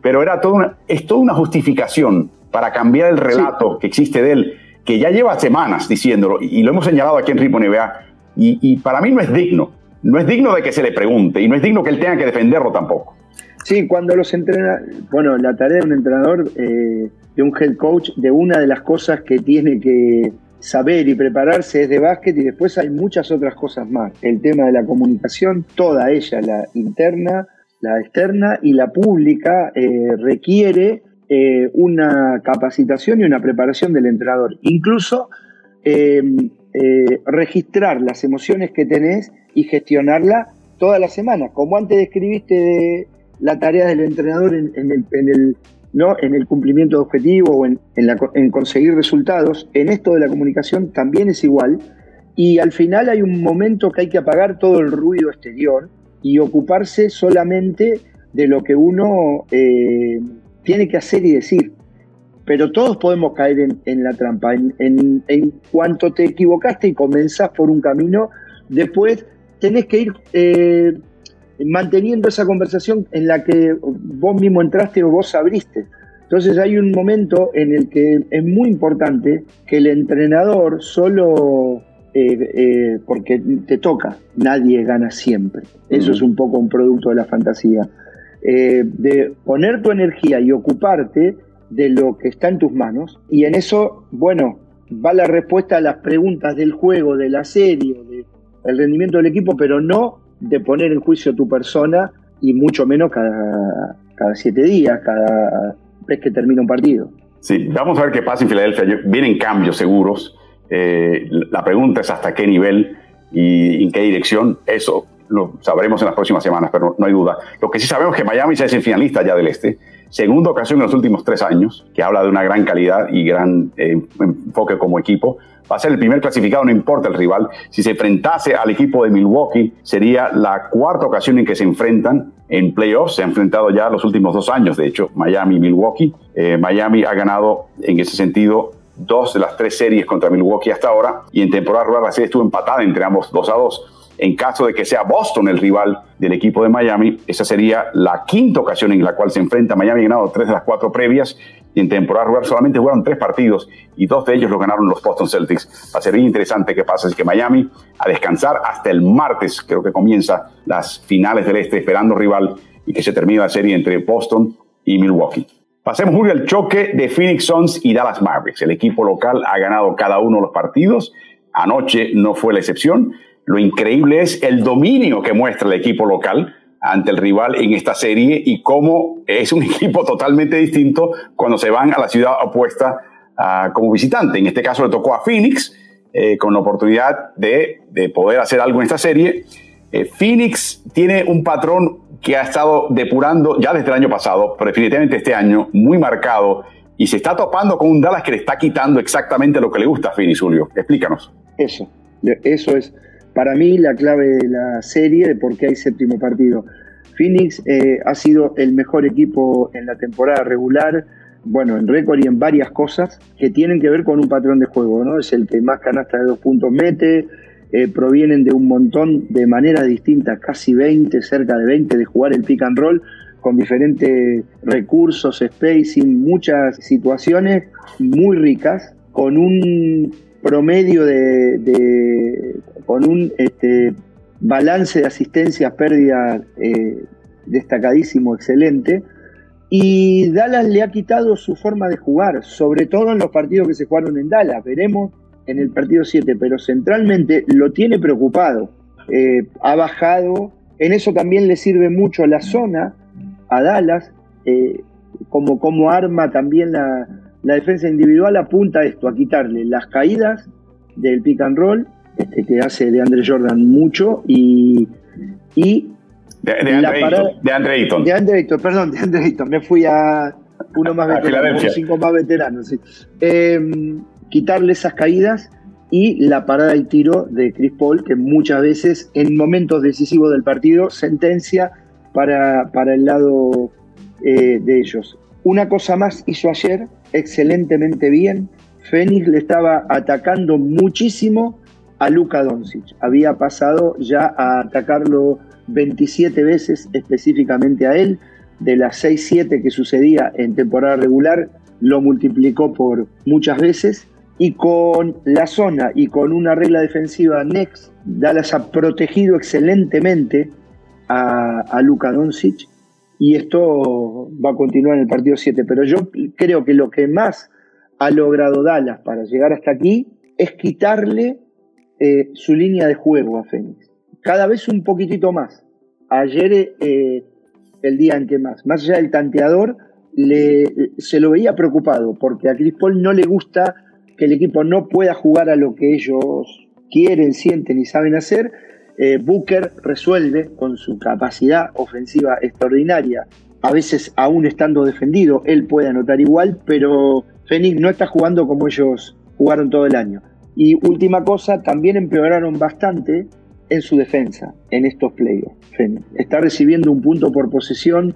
pero era toda una, es toda una justificación para cambiar el relato que existe de él, que ya lleva semanas diciéndolo, y, lo hemos señalado aquí en Ripo NBA, y, para mí no es digno, no es digno de que se le pregunte, y no es digno que él tenga que defenderlo tampoco. Sí, cuando los entrena, bueno, la tarea de un entrenador... Eh de un head coach, de una de las cosas que tiene que saber y prepararse es de básquet y después hay muchas otras cosas más. El tema de la comunicación, toda ella, la interna, la externa y la pública, eh, requiere eh, una capacitación y una preparación del entrenador. Incluso registrar las emociones que tenés y gestionarla toda la semana. Como antes describiste de la tarea del entrenador en, el, ¿no? en el cumplimiento de objetivos o en, en, conseguir resultados, en esto de la comunicación también es igual. Y al final hay un momento que hay que apagar todo el ruido exterior y ocuparse solamente de lo que uno eh, tiene que hacer y decir. Pero todos podemos caer en, la trampa. En, cuanto te equivocaste y comenzás por un camino, después tenés que ir eh, manteniendo esa conversación en la que vos mismo entraste o vos abriste. Entonces hay un momento en el que es muy importante que el entrenador solo eh, eh, porque te toca, nadie gana siempre. Eso es un poco un producto de la fantasía. De poner tu energía y ocuparte de lo que está en tus manos. Y en eso, bueno, va la respuesta a las preguntas del juego, de la serie, del rendimiento del equipo, pero no de poner en juicio tu persona y mucho menos cada, cada siete días, cada vez que termina un partido. Sí, vamos a ver qué pasa en Filadelfia. Vienen cambios seguros eh, la pregunta es hasta qué nivel y en qué dirección. Eso lo sabremos en las próximas semanas, pero no hay duda. Lo que sí sabemos es que Miami ya es el finalista ya del Este. Segunda ocasión en los últimos tres años, que habla de una gran calidad y gran eh, enfoque como equipo. Va a ser el primer clasificado, no importa el rival. Si se enfrentase al equipo de Milwaukee, sería la cuarta ocasión en que se enfrentan en playoffs. Se han enfrentado ya los últimos dos años, de hecho, Miami y Milwaukee. Eh, Miami ha ganado en ese sentido dos de las tres series contra Milwaukee hasta ahora y en temporada regular la estuvo empatada entre ambos 2 a 2. En caso de que sea Boston el rival del equipo de Miami, esa sería la quinta ocasión en la cual se enfrenta. Miami ganado tres de las cuatro previas y en temporada regular solamente jugaron tres partidos y dos de ellos los ganaron los Boston Celtics. Va a ser bien interesante qué pasa. Así que Miami a descansar hasta el martes, creo que comienza las finales del este, esperando rival y que se termine la serie entre Boston y Milwaukee. Pasemos, Julio, al choque de Phoenix Suns y Dallas Mavericks. El equipo local ha ganado cada uno de los partidos. Anoche no fue la excepción. Lo increíble es el dominio que muestra el equipo local ante el rival en esta serie y cómo es un equipo totalmente distinto cuando se van a la ciudad opuesta uh, como visitante. En este caso le tocó a Phoenix eh, con la oportunidad de, de, poder hacer algo en esta serie. Eh, Phoenix tiene un patrón que ha estado depurando ya desde el año pasado, pero definitivamente este año muy marcado y se está topando con un Dallas que le está quitando exactamente lo que le gusta a Phoenix, Julio. Explícanos. Eso, eso es para mí la clave de la serie de por qué hay séptimo partido. Phoenix eh, ha sido el mejor equipo en la temporada regular, bueno, en récord y en varias cosas que tienen que ver con un patrón de juego, ¿no? Es el que más canasta de dos puntos mete, eh, provienen de un montón de maneras distintas, casi 20, cerca de 20, de jugar el pick and roll con diferentes recursos, spacing, muchas situaciones muy ricas, con un promedio de, con un este, balance de asistencias, pérdidas eh, destacadísimo, excelente. Y Dallas le ha quitado su forma de jugar, sobre todo en los partidos que se jugaron en Dallas. Veremos en el partido 7, pero centralmente lo tiene preocupado. Eh, ha bajado, en eso también le sirve mucho la zona a Dallas, eh, como, como arma también la, defensa individual apunta a esto, a quitarle las caídas del pick and roll, este, que hace de Andre Jordan mucho, y, y de, de, Andre de Andre Ayton. De Andre Ayton, perdón, de Andre Ayton. Me fui a uno más veterano, cinco más veteranos. Sí. Eh, quitarle esas caídas y la parada y tiro de Chris Paul, que muchas veces en momentos decisivos del partido sentencia para, para el lado eh, de ellos. Una cosa más hizo ayer, excelentemente bien. Fénix le estaba atacando muchísimo a Luka Doncic. Había pasado ya a atacarlo 27 veces específicamente a él. De las 6-7 que sucedía en temporada regular, lo multiplicó por muchas veces y con la zona y con una regla defensiva next, Dallas ha protegido excelentemente a, a Luka Doncic y esto va a continuar en el partido 7. Pero yo creo que lo que más ha logrado Dallas para llegar hasta aquí es quitarle eh, su línea de juego a Fénix. Cada vez un poquitito más. Ayer, eh, el día en que más, más allá del tanteador, le, se lo veía preocupado porque a Chris Paul no le gusta que el equipo no pueda jugar a lo que ellos quieren, sienten y saben hacer. Eh, Booker resuelve con su capacidad ofensiva extraordinaria, a veces aún estando defendido, él puede anotar igual, pero Phoenix no está jugando como ellos jugaron todo el año. Y última cosa, también empeoraron bastante en su defensa en estos playoffs. Está recibiendo un punto por posesión,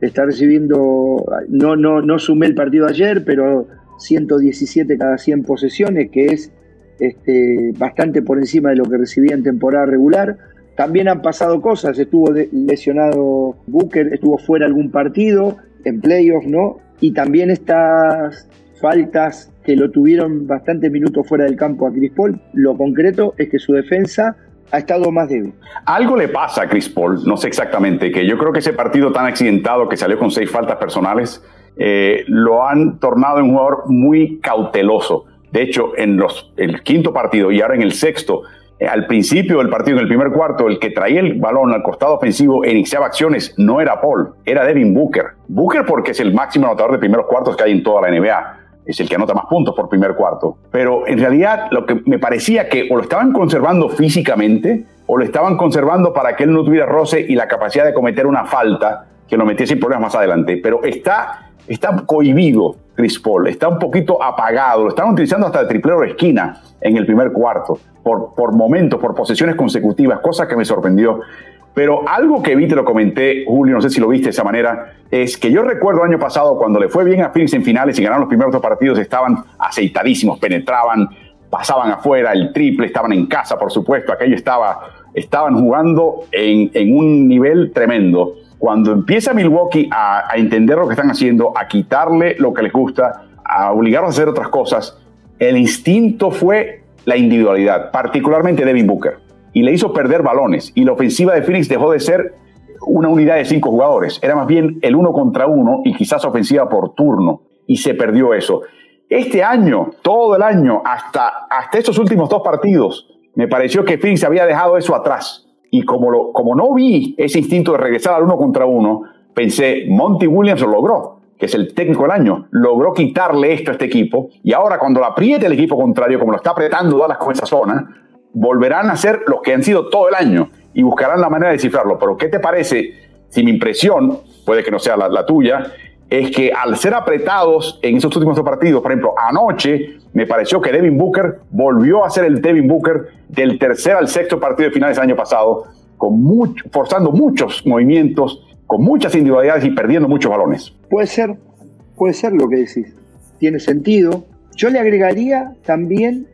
está recibiendo, no, no, no sumé el partido ayer, pero 117 cada 100 posesiones, que es este, bastante por encima de lo que recibía en temporada regular. También han pasado cosas, estuvo lesionado Booker, estuvo fuera algún partido en playoffs, ¿no? Y también estas faltas que lo tuvieron bastantes minutos fuera del campo a Chris Paul, lo concreto es que su defensa ha estado más débil. Algo le pasa a Chris Paul, no sé exactamente, que yo creo que ese partido tan accidentado que salió con seis faltas personales, eh, lo han tornado en un jugador muy cauteloso. De hecho, en los, el quinto partido y ahora en el sexto, eh, al principio del partido, en el primer cuarto, el que traía el balón al costado ofensivo e iniciaba acciones no era Paul, era Devin Booker. Booker porque es el máximo anotador de primeros cuartos que hay en toda la NBA. Es el que anota más puntos por primer cuarto. Pero en realidad lo que me parecía que o lo estaban conservando físicamente o lo estaban conservando para que él no tuviera roce y la capacidad de cometer una falta que lo metiese sin problemas más adelante. Pero está está cohibido Chris Paul, está un poquito apagado, lo estaban utilizando hasta el triplero de esquina en el primer cuarto, por, por momentos, por posesiones consecutivas, cosa que me sorprendió. Pero algo que vi, te lo comenté, Julio, no sé si lo viste de esa manera, es que yo recuerdo el año pasado cuando le fue bien a Phoenix en finales y ganaron los primeros dos partidos, estaban aceitadísimos, penetraban, pasaban afuera, el triple, estaban en casa, por supuesto, aquello estaba, estaban jugando en, en un nivel tremendo. Cuando empieza Milwaukee a, entender lo que están haciendo, a quitarle lo que les gusta, a obligarlos a hacer otras cosas, el instinto fue la individualidad, particularmente Devin Booker, y le hizo perder balones. Y la ofensiva de Phoenix dejó de ser una unidad de cinco jugadores, era más bien el uno contra uno y quizás ofensiva por turno, y se perdió eso. Este año, todo el año, hasta, hasta estos últimos dos partidos, me pareció que Phoenix había dejado eso atrás y como, lo, como no vi ese instinto de regresar al uno contra uno, pensé, Monty Williams lo logró, que es el técnico del año, logró quitarle esto a este equipo. Y ahora cuando lo apriete el equipo contrario, como lo está apretando Dallas con esa zona, volverán a ser los que han sido todo el año y buscarán la manera de descifrarlo. Pero ¿qué te parece si mi impresión, puede que no sea la, la tuya, es que al ser apretados en esos últimos dos partidos, por ejemplo, anoche me pareció que Devin Booker volvió a ser el Devin Booker del tercer al sexto partido de finales del año pasado, con mucho, forzando muchos movimientos, con muchas individualidades y perdiendo muchos balones. Puede ser, puede ser lo que decís. Tiene sentido. Yo le agregaría también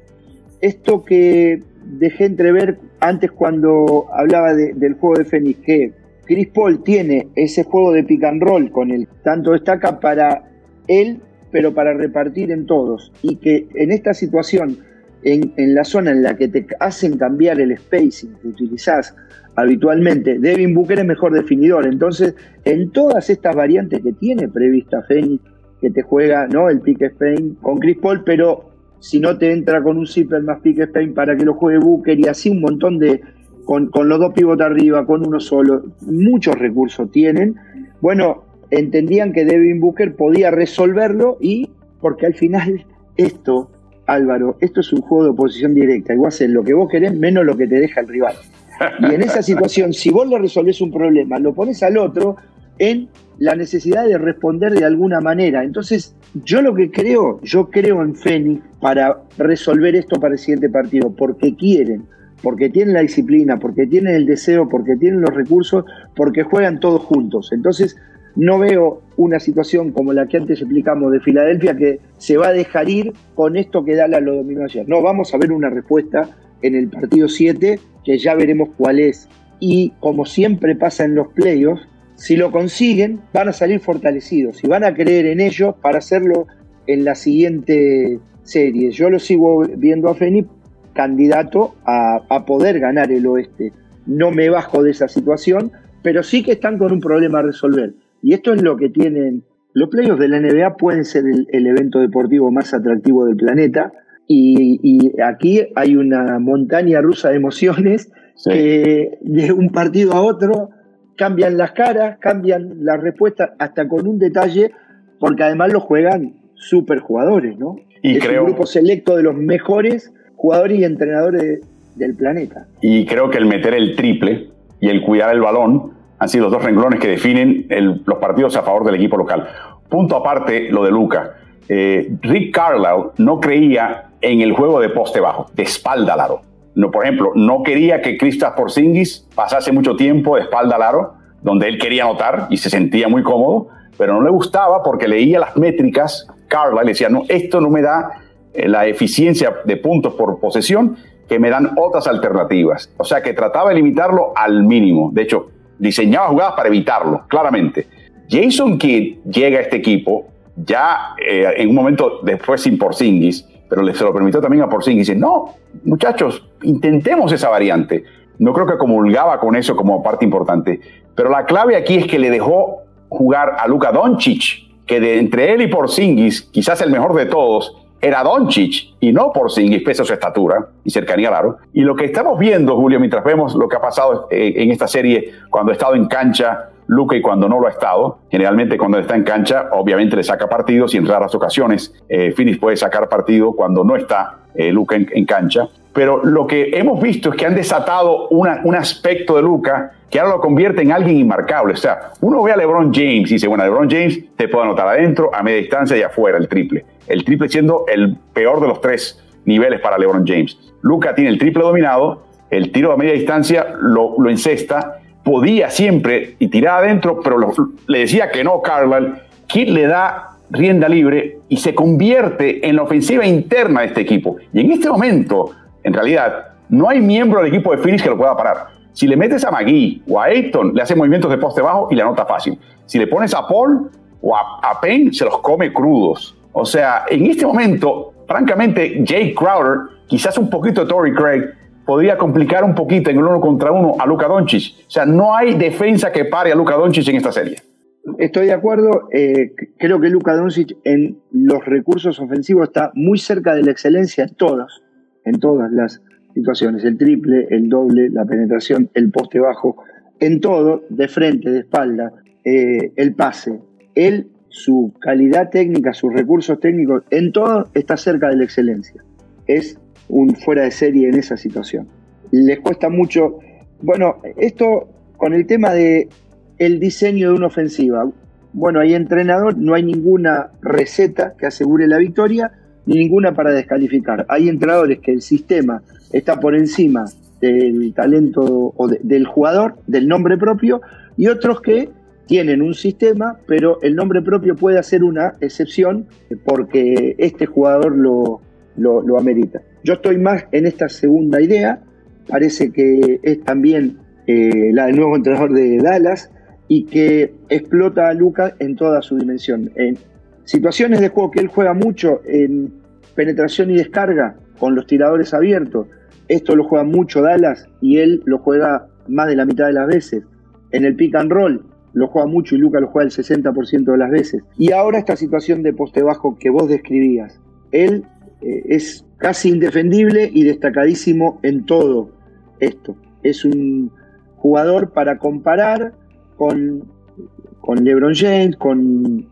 esto que dejé entrever antes cuando hablaba del juego de Fénix, que Chris Paul tiene ese juego de pick and roll con el tanto destaca para él, pero para repartir en todos. Y que en esta situación, en, la zona en la que te hacen cambiar el spacing que utilizás habitualmente, Devin Booker es mejor definidor. Entonces, en todas estas variantes que tiene prevista Phoenix, que te juega ¿no? el pick Spain con Chris Paul, pero si no te entra con un zipper más pick Spain para que lo juegue Booker y así un montón de, con, los dos pivotes arriba, con uno solo, muchos recursos tienen. Bueno, entendían que Devin Booker podía resolverlo y porque al final esto, Álvaro, esto es un juego de oposición directa. Igual hacer lo que vos querés menos lo que te deja el rival. Y en esa situación, si vos le resolvés un problema, lo pones al otro en la necesidad de responder de alguna manera. Entonces, yo lo que creo, yo creo en Fénix para resolver esto para el siguiente partido, porque quieren, porque tienen la disciplina, porque tienen el deseo, porque tienen los recursos, porque juegan todos juntos. Entonces, no veo una situación como la que antes explicamos de Filadelfia que se va a dejar ir con esto que Dallas lo dominó ayer. No, vamos a ver una respuesta en el partido 7 que ya veremos cuál es. Y como siempre pasa en los playoffs, si lo consiguen, van a salir fortalecidos y van a creer en ellos para hacerlo en la siguiente serie. Yo lo sigo viendo a Feni candidato a, poder ganar el oeste. No me bajo de esa situación, pero sí que están con un problema a resolver. Y esto es lo que tienen. Los playoffs de la NBA pueden ser el, evento deportivo más atractivo del planeta. Y, aquí hay una montaña rusa de emociones que de un partido a otro cambian las caras, cambian las respuestas, hasta con un detalle, porque además lo juegan super jugadores, ¿no? Y es un grupo selecto de los mejores jugadores y entrenadores del planeta. Y creo que el meter el triple y el cuidar el balón han sido los dos renglones que definen los partidos a favor del equipo local. Punto aparte, lo de Luca. Eh, Rick Carlisle no creía en el juego de poste bajo, de espalda al aro. No, por ejemplo, no quería que Kristaps Porzingis pasase mucho tiempo de espalda al donde él quería anotar y se sentía muy cómodo, pero no le gustaba porque leía las métricas. Carlisle decía, no, esto no me da eh, la eficiencia de puntos por posesión que me dan otras alternativas. O sea que trataba de limitarlo al mínimo. De hecho, diseñaba jugadas para evitarlo, claramente. Jason Kidd llega a este equipo ya eh, en un momento después sin Porzingis, pero le, se lo permitió también a Porzingis. Dice, no, muchachos, intentemos esa variante. No creo que comulgaba con eso como parte importante. Pero la clave aquí es que le dejó jugar a Luka Doncic, que de entre él y Porzingis, quizás el mejor de todos, era Doncic y no Porzingis, pese a su estatura y cercanía al aro. Y lo que estamos viendo, Julio, mientras vemos lo que ha pasado eh, en esta serie cuando ha estado en cancha Luca y cuando no lo ha estado, generalmente cuando está en cancha, obviamente le saca partidos y en raras ocasiones eh, puede sacar partido cuando no está eh, Luca en, cancha. Pero lo que hemos visto es que han desatado un aspecto de Luca que ahora lo convierte en alguien inmarcable. O sea, uno ve a LeBron James y dice, bueno, LeBron James te puede anotar adentro, a media distancia y afuera, el triple. El triple siendo el peor de los tres niveles para LeBron James. Luca tiene el triple dominado, el tiro a media distancia lo, lo encesta, podía siempre y tirar adentro, pero le decía que no Carlisle. Kidd le da rienda libre y se convierte en la ofensiva interna de este equipo. Y en este momento, en realidad, no hay miembro del equipo de Phoenix que lo pueda parar. Si le metes a McGee o a Ayton, le hace movimientos de poste bajo y le anota fácil. Si le pones a Paul o a, a Payne, se los come crudos. O sea, en este momento, francamente, Jay Crowder, quizás un poquito Tory Craig, podría complicar un poquito en el uno contra uno a Luka Doncic. O sea, no hay defensa que pare a Luka Doncic en esta serie. Estoy de acuerdo. Eh, creo que Luka Doncic en los recursos ofensivos está muy cerca de la excelencia en todas, en todas las situaciones. El triple, el doble, la penetración, el poste bajo, en todo, de frente, de espalda, eh, el pase. Él su calidad técnica, sus recursos técnicos, en todo está cerca de la excelencia. Es un fuera de serie en esa situación. Les cuesta mucho. Bueno, esto con el tema de el diseño de una ofensiva. Bueno, hay entrenador, no hay ninguna receta que asegure la victoria, ni ninguna para descalificar. Hay entrenadores que el sistema está por encima del talento o del jugador, del nombre propio, y otros que tienen un sistema, pero el nombre propio puede hacer una excepción porque este jugador lo, lo, amerita. Yo estoy más en esta segunda idea, parece que es también eh, la del nuevo entrenador de Dallas y que explota a Lucas en toda su dimensión. En situaciones de juego que él juega mucho en penetración y descarga con los tiradores abiertos, esto lo juega mucho Dallas y él lo juega más de la mitad de las veces. En el pick and roll, lo juega mucho y Luca lo juega el 60% de las veces. Y ahora esta situación de poste bajo que vos describías, él eh, es casi indefendible y destacadísimo en todo esto. Es un jugador para comparar con, con LeBron James, con,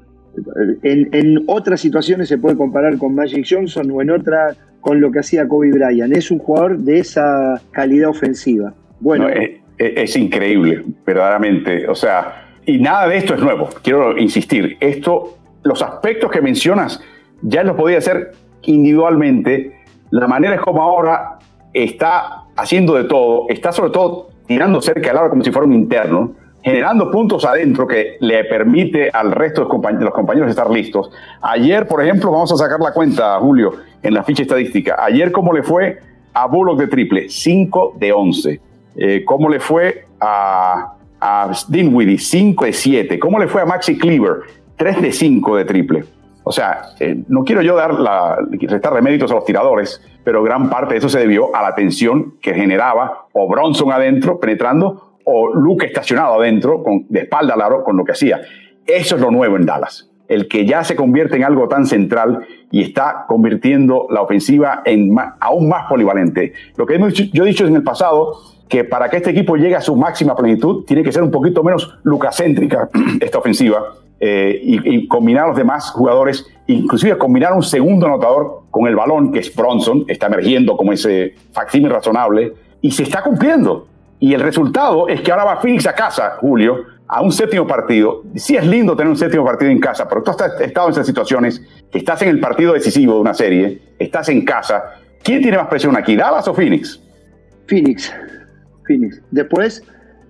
en, otras situaciones se puede comparar con Magic Johnson o en otra con lo que hacía Kobe Bryant. Es un jugador de esa calidad ofensiva. Bueno, es, es, increíble, verdaderamente. O sea, y nada de esto es nuevo, quiero insistir. Esto, los aspectos que mencionas, ya los podía hacer individualmente. La manera es como ahora está haciendo de todo, está sobre todo tirando cerca del aro como si fuera un interno, generando puntos adentro que le permite al resto de los compañeros estar listos. Ayer, por ejemplo, vamos a sacar la cuenta, Julio, en la ficha estadística. Ayer, ¿cómo le fue a Bullock de triple? 5 de 11. Eh, ¿Cómo le fue a a Dinwiddie 5 de 7. ¿Cómo le fue a Maxi Cleaver? 3 de 5 de triple. O sea, eh, no quiero yo dar la, restar de méritos a los tiradores, pero gran parte de eso se debió a la tensión que generaba o Bronson adentro penetrando o Luke estacionado adentro con, de espalda al aro con lo que hacía. Eso es lo nuevo en Dallas. El que ya se convierte en algo tan central y está convirtiendo la ofensiva en aún más polivalente. Lo que yo he dicho en el pasado, que para que este equipo llegue a su máxima plenitud, tiene que ser un poquito menos lucacéntrica esta ofensiva eh, y, combinar a los demás jugadores, inclusive combinar un segundo anotador con el balón, que es Bronson, está emergiendo como ese facsímil razonable, y se está cumpliendo. Y el resultado es que ahora va Phoenix a casa, Julio, a un séptimo partido. Sí es lindo tener un séptimo partido en casa, pero tú has estado en esas situaciones, estás en el partido decisivo de una serie, estás en casa. ¿Quién tiene más presión aquí, Dallas o Phoenix? Phoenix. Phoenix. Después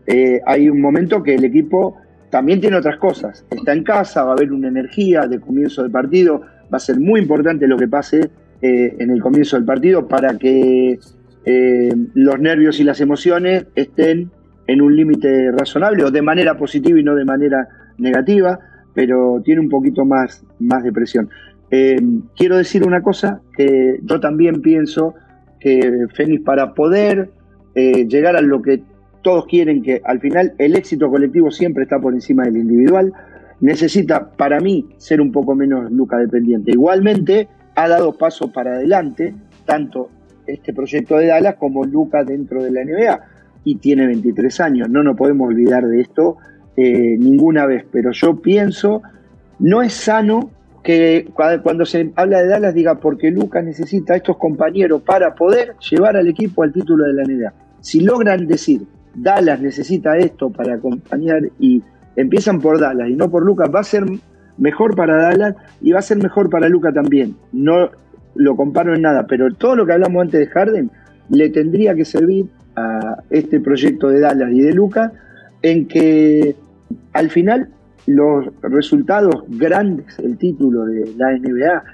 eh, hay un momento que el equipo también tiene otras cosas. Está en casa, va a haber una energía de comienzo del partido, va a ser muy importante lo que pase eh, en el comienzo del partido para que eh, los nervios y las emociones estén en un límite razonable o de manera positiva y no de manera negativa, pero tiene un poquito más, más de presión. Eh, quiero decir una cosa, que yo también pienso que Fénix para poder llegar a lo que todos quieren que al final el éxito colectivo siempre está por encima del individual. Necesita, para mí, ser un poco menos Luca dependiente. Igualmente, ha dado pasos para adelante, tanto este proyecto de Dallas como Luca dentro de la NBA. Y tiene 23 años, no nos podemos olvidar de esto eh, ninguna vez. Pero yo pienso, no es sano que cuando se habla de Dallas diga porque Luca necesita a estos compañeros para poder llevar al equipo al título de la NBA. Si logran decir Dallas necesita esto para acompañar y empiezan por Dallas y no por Lucas, va a ser mejor para Dallas y va a ser mejor para Lucas también. No lo comparo en nada, pero todo lo que hablamos antes de Harden le tendría que servir a este proyecto de Dallas y de Lucas en que al final los resultados grandes, el título de la NBA,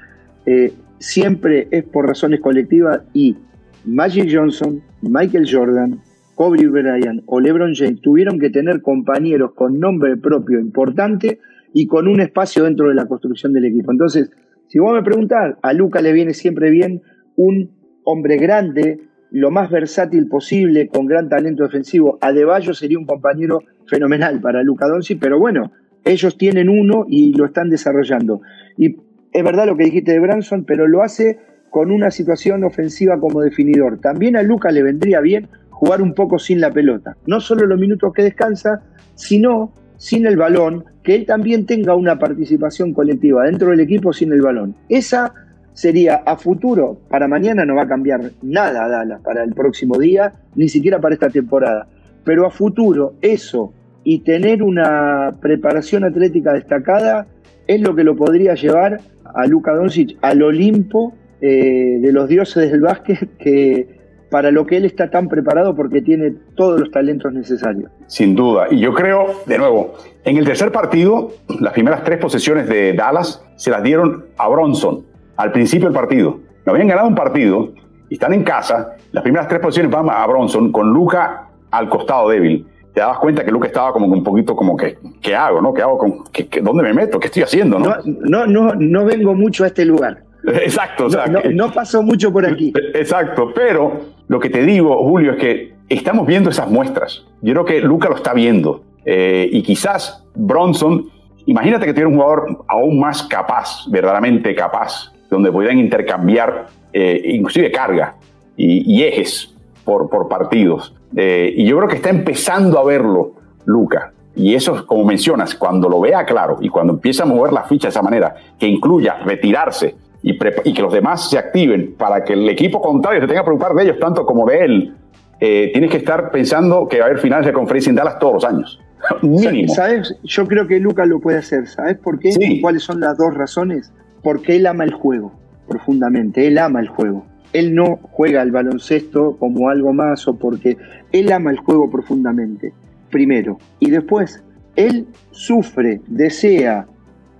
eh, siempre es por razones colectivas y Magic Johnson, Michael Jordan, Kobe Bryant o LeBron James tuvieron que tener compañeros con nombre propio importante y con un espacio dentro de la construcción del equipo. Entonces, si vos me preguntás, a Luca le viene siempre bien un hombre grande, lo más versátil posible, con gran talento defensivo. A Deballo sería un compañero fenomenal para Luca Doncic, pero bueno, ellos tienen uno y lo están desarrollando. Y es verdad lo que dijiste de Branson, pero lo hace con una situación ofensiva como definidor. También a Luca le vendría bien jugar un poco sin la pelota. No solo los minutos que descansa, sino sin el balón, que él también tenga una participación colectiva dentro del equipo sin el balón. Esa sería a futuro, para mañana no va a cambiar nada Dallas, para el próximo día, ni siquiera para esta temporada. Pero a futuro, eso y tener una preparación atlética destacada es lo que lo podría llevar a Luka Doncic al Olimpo eh, de los dioses del básquet que para lo que él está tan preparado porque tiene todos los talentos necesarios. Sin duda. Y yo creo, de nuevo, en el tercer partido, las primeras tres posesiones de Dallas se las dieron a Bronson al principio del partido. No habían ganado un partido y están en casa. Las primeras tres posiciones van a Bronson con Luca al costado débil. Te dabas cuenta que Luca estaba como un poquito como que, ¿qué hago? No? ¿Qué hago? Con, ¿Dónde me meto? ¿Qué estoy haciendo? No, no, no, no vengo mucho a este lugar. Exacto. no, no, pasó mucho por aquí. Exacto, pero lo que te digo, Julio, es que estamos viendo esas muestras. Yo creo que Luca lo está viendo. Eh, y quizás Bronson, imagínate que tiene un jugador aún más capaz, verdaderamente capaz, donde pudieran intercambiar eh, inclusive carga y, ejes por, por partidos. Eh, y yo creo que está empezando a verlo Luca. Y eso, como mencionas, cuando lo vea claro y cuando empieza a mover la ficha de esa manera, que incluya retirarse y, que los demás se activen para que el equipo contrario se tenga que preocupar de ellos tanto como de él, eh, tienes que estar pensando que va a haber finales de conferencia en Dallas todos los años. Mínimo. ¿Sabes? Yo creo que Lucas lo puede hacer. ¿Sabes por qué? ¿Cuáles son las dos razones? Porque él ama el juego profundamente. Él ama el juego. Él no juega al baloncesto como algo más o porque él ama el juego profundamente. Primero. Y después, él sufre, desea,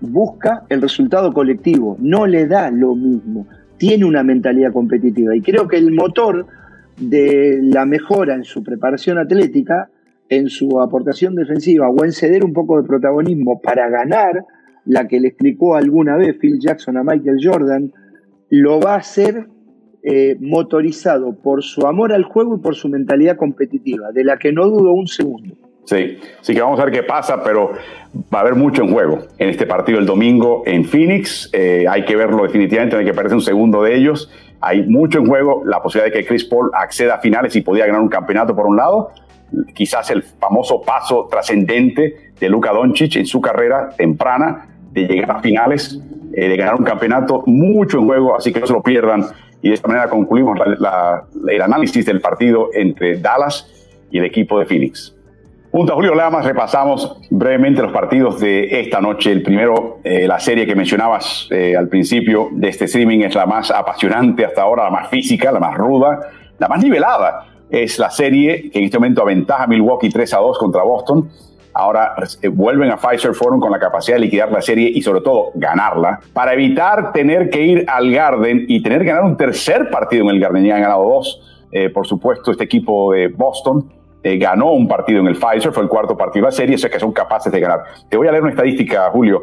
busca el resultado colectivo, no le da lo mismo, tiene una mentalidad competitiva y creo que el motor de la mejora en su preparación atlética, en su aportación defensiva o en ceder un poco de protagonismo para ganar, la que le explicó alguna vez Phil Jackson a Michael Jordan, lo va a hacer eh, motorizado por su amor al juego y por su mentalidad competitiva, de la que no dudo un segundo. Sí, sí que vamos a ver qué pasa, pero va a haber mucho en juego en este partido el domingo en Phoenix. Eh, hay que verlo definitivamente, hay que perderse un segundo de ellos. Hay mucho en juego, la posibilidad de que Chris Paul acceda a finales y podía ganar un campeonato por un lado. Quizás el famoso paso trascendente de Luka Doncic en su carrera temprana de llegar a finales, eh, de ganar un campeonato, mucho en juego, así que no se lo pierdan. Y de esta manera concluimos el análisis del partido entre Dallas y el equipo de Phoenix. Junto a Julio Lamas repasamos brevemente los partidos de esta noche. El primero, eh, la serie que mencionabas eh, al principio de este streaming es la más apasionante hasta ahora, la más física, la más ruda, la más nivelada. Es la serie que en este momento aventaja Milwaukee 3 a 2 contra Boston. Ahora eh, vuelven a Pfizer Forum con la capacidad de liquidar la serie y sobre todo ganarla para evitar tener que ir al Garden y tener que ganar un tercer partido en el Garden. Ya han ganado dos. por supuesto, este equipo de Boston eh, ganó un partido en el Pfizer, fue el cuarto partido de la serie, o sea que son capaces de ganar. Te voy a leer una estadística, Julio.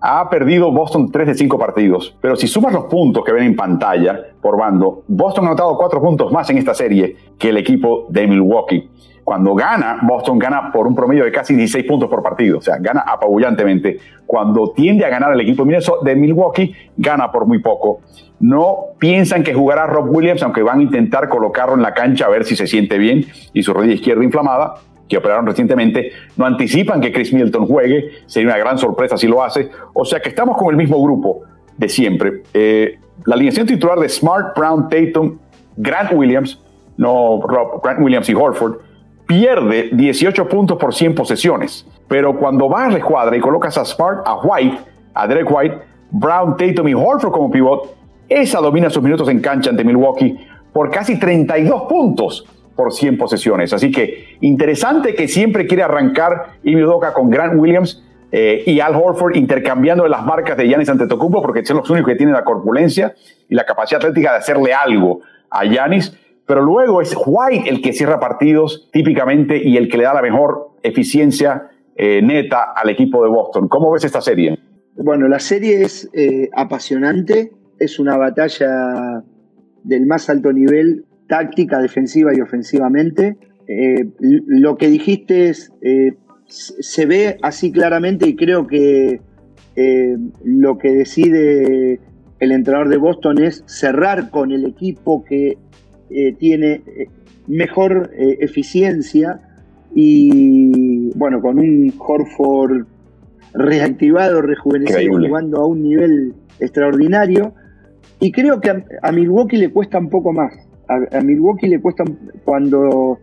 Ha perdido Boston tres de cinco partidos, pero si sumas los puntos que ven en pantalla por bando, Boston ha anotado cuatro puntos más en esta serie que el equipo de Milwaukee. Cuando gana, Boston gana por un promedio de casi 16 puntos por partido, o sea, gana apabullantemente. Cuando tiende a ganar el equipo de Milwaukee, gana por muy poco. No piensan que jugará Rob Williams, aunque van a intentar colocarlo en la cancha a ver si se siente bien y su rodilla izquierda inflamada, que operaron recientemente, no anticipan que Chris Middleton juegue, sería una gran sorpresa si lo hace. O sea que estamos con el mismo grupo de siempre. Eh, la alineación titular de Smart, Brown, Tatum, Grant Williams, no Rob, Grant Williams y Horford, pierde 18 puntos por 100 posesiones. Pero cuando vas a la y colocas a Smart, a White, a Derek White, Brown, Tatum y Horford como pivot, esa domina sus minutos en cancha ante Milwaukee por casi 32 puntos por 100 posesiones. Así que interesante que siempre quiere arrancar Ivy Doka con Grant Williams eh, y Al Horford intercambiando las marcas de Giannis Antetokounmpo porque son los únicos que tienen la corpulencia y la capacidad atlética de hacerle algo a Giannis pero luego es White el que cierra partidos típicamente y el que le da la mejor eficiencia eh, neta al equipo de Boston. ¿Cómo ves esta serie? Bueno, la serie es eh, apasionante, es una batalla del más alto nivel, táctica, defensiva y ofensivamente. Eh, lo que dijiste es, se ve así claramente y creo que lo que decide el entrenador de Boston es cerrar con el equipo que eh, tiene eh, mejor eh, eficiencia y bueno, con un Horford reactivado, rejuvenecido, jugando a un nivel extraordinario. Y creo que a, Milwaukee le cuesta un poco más. A, Milwaukee le cuesta cuando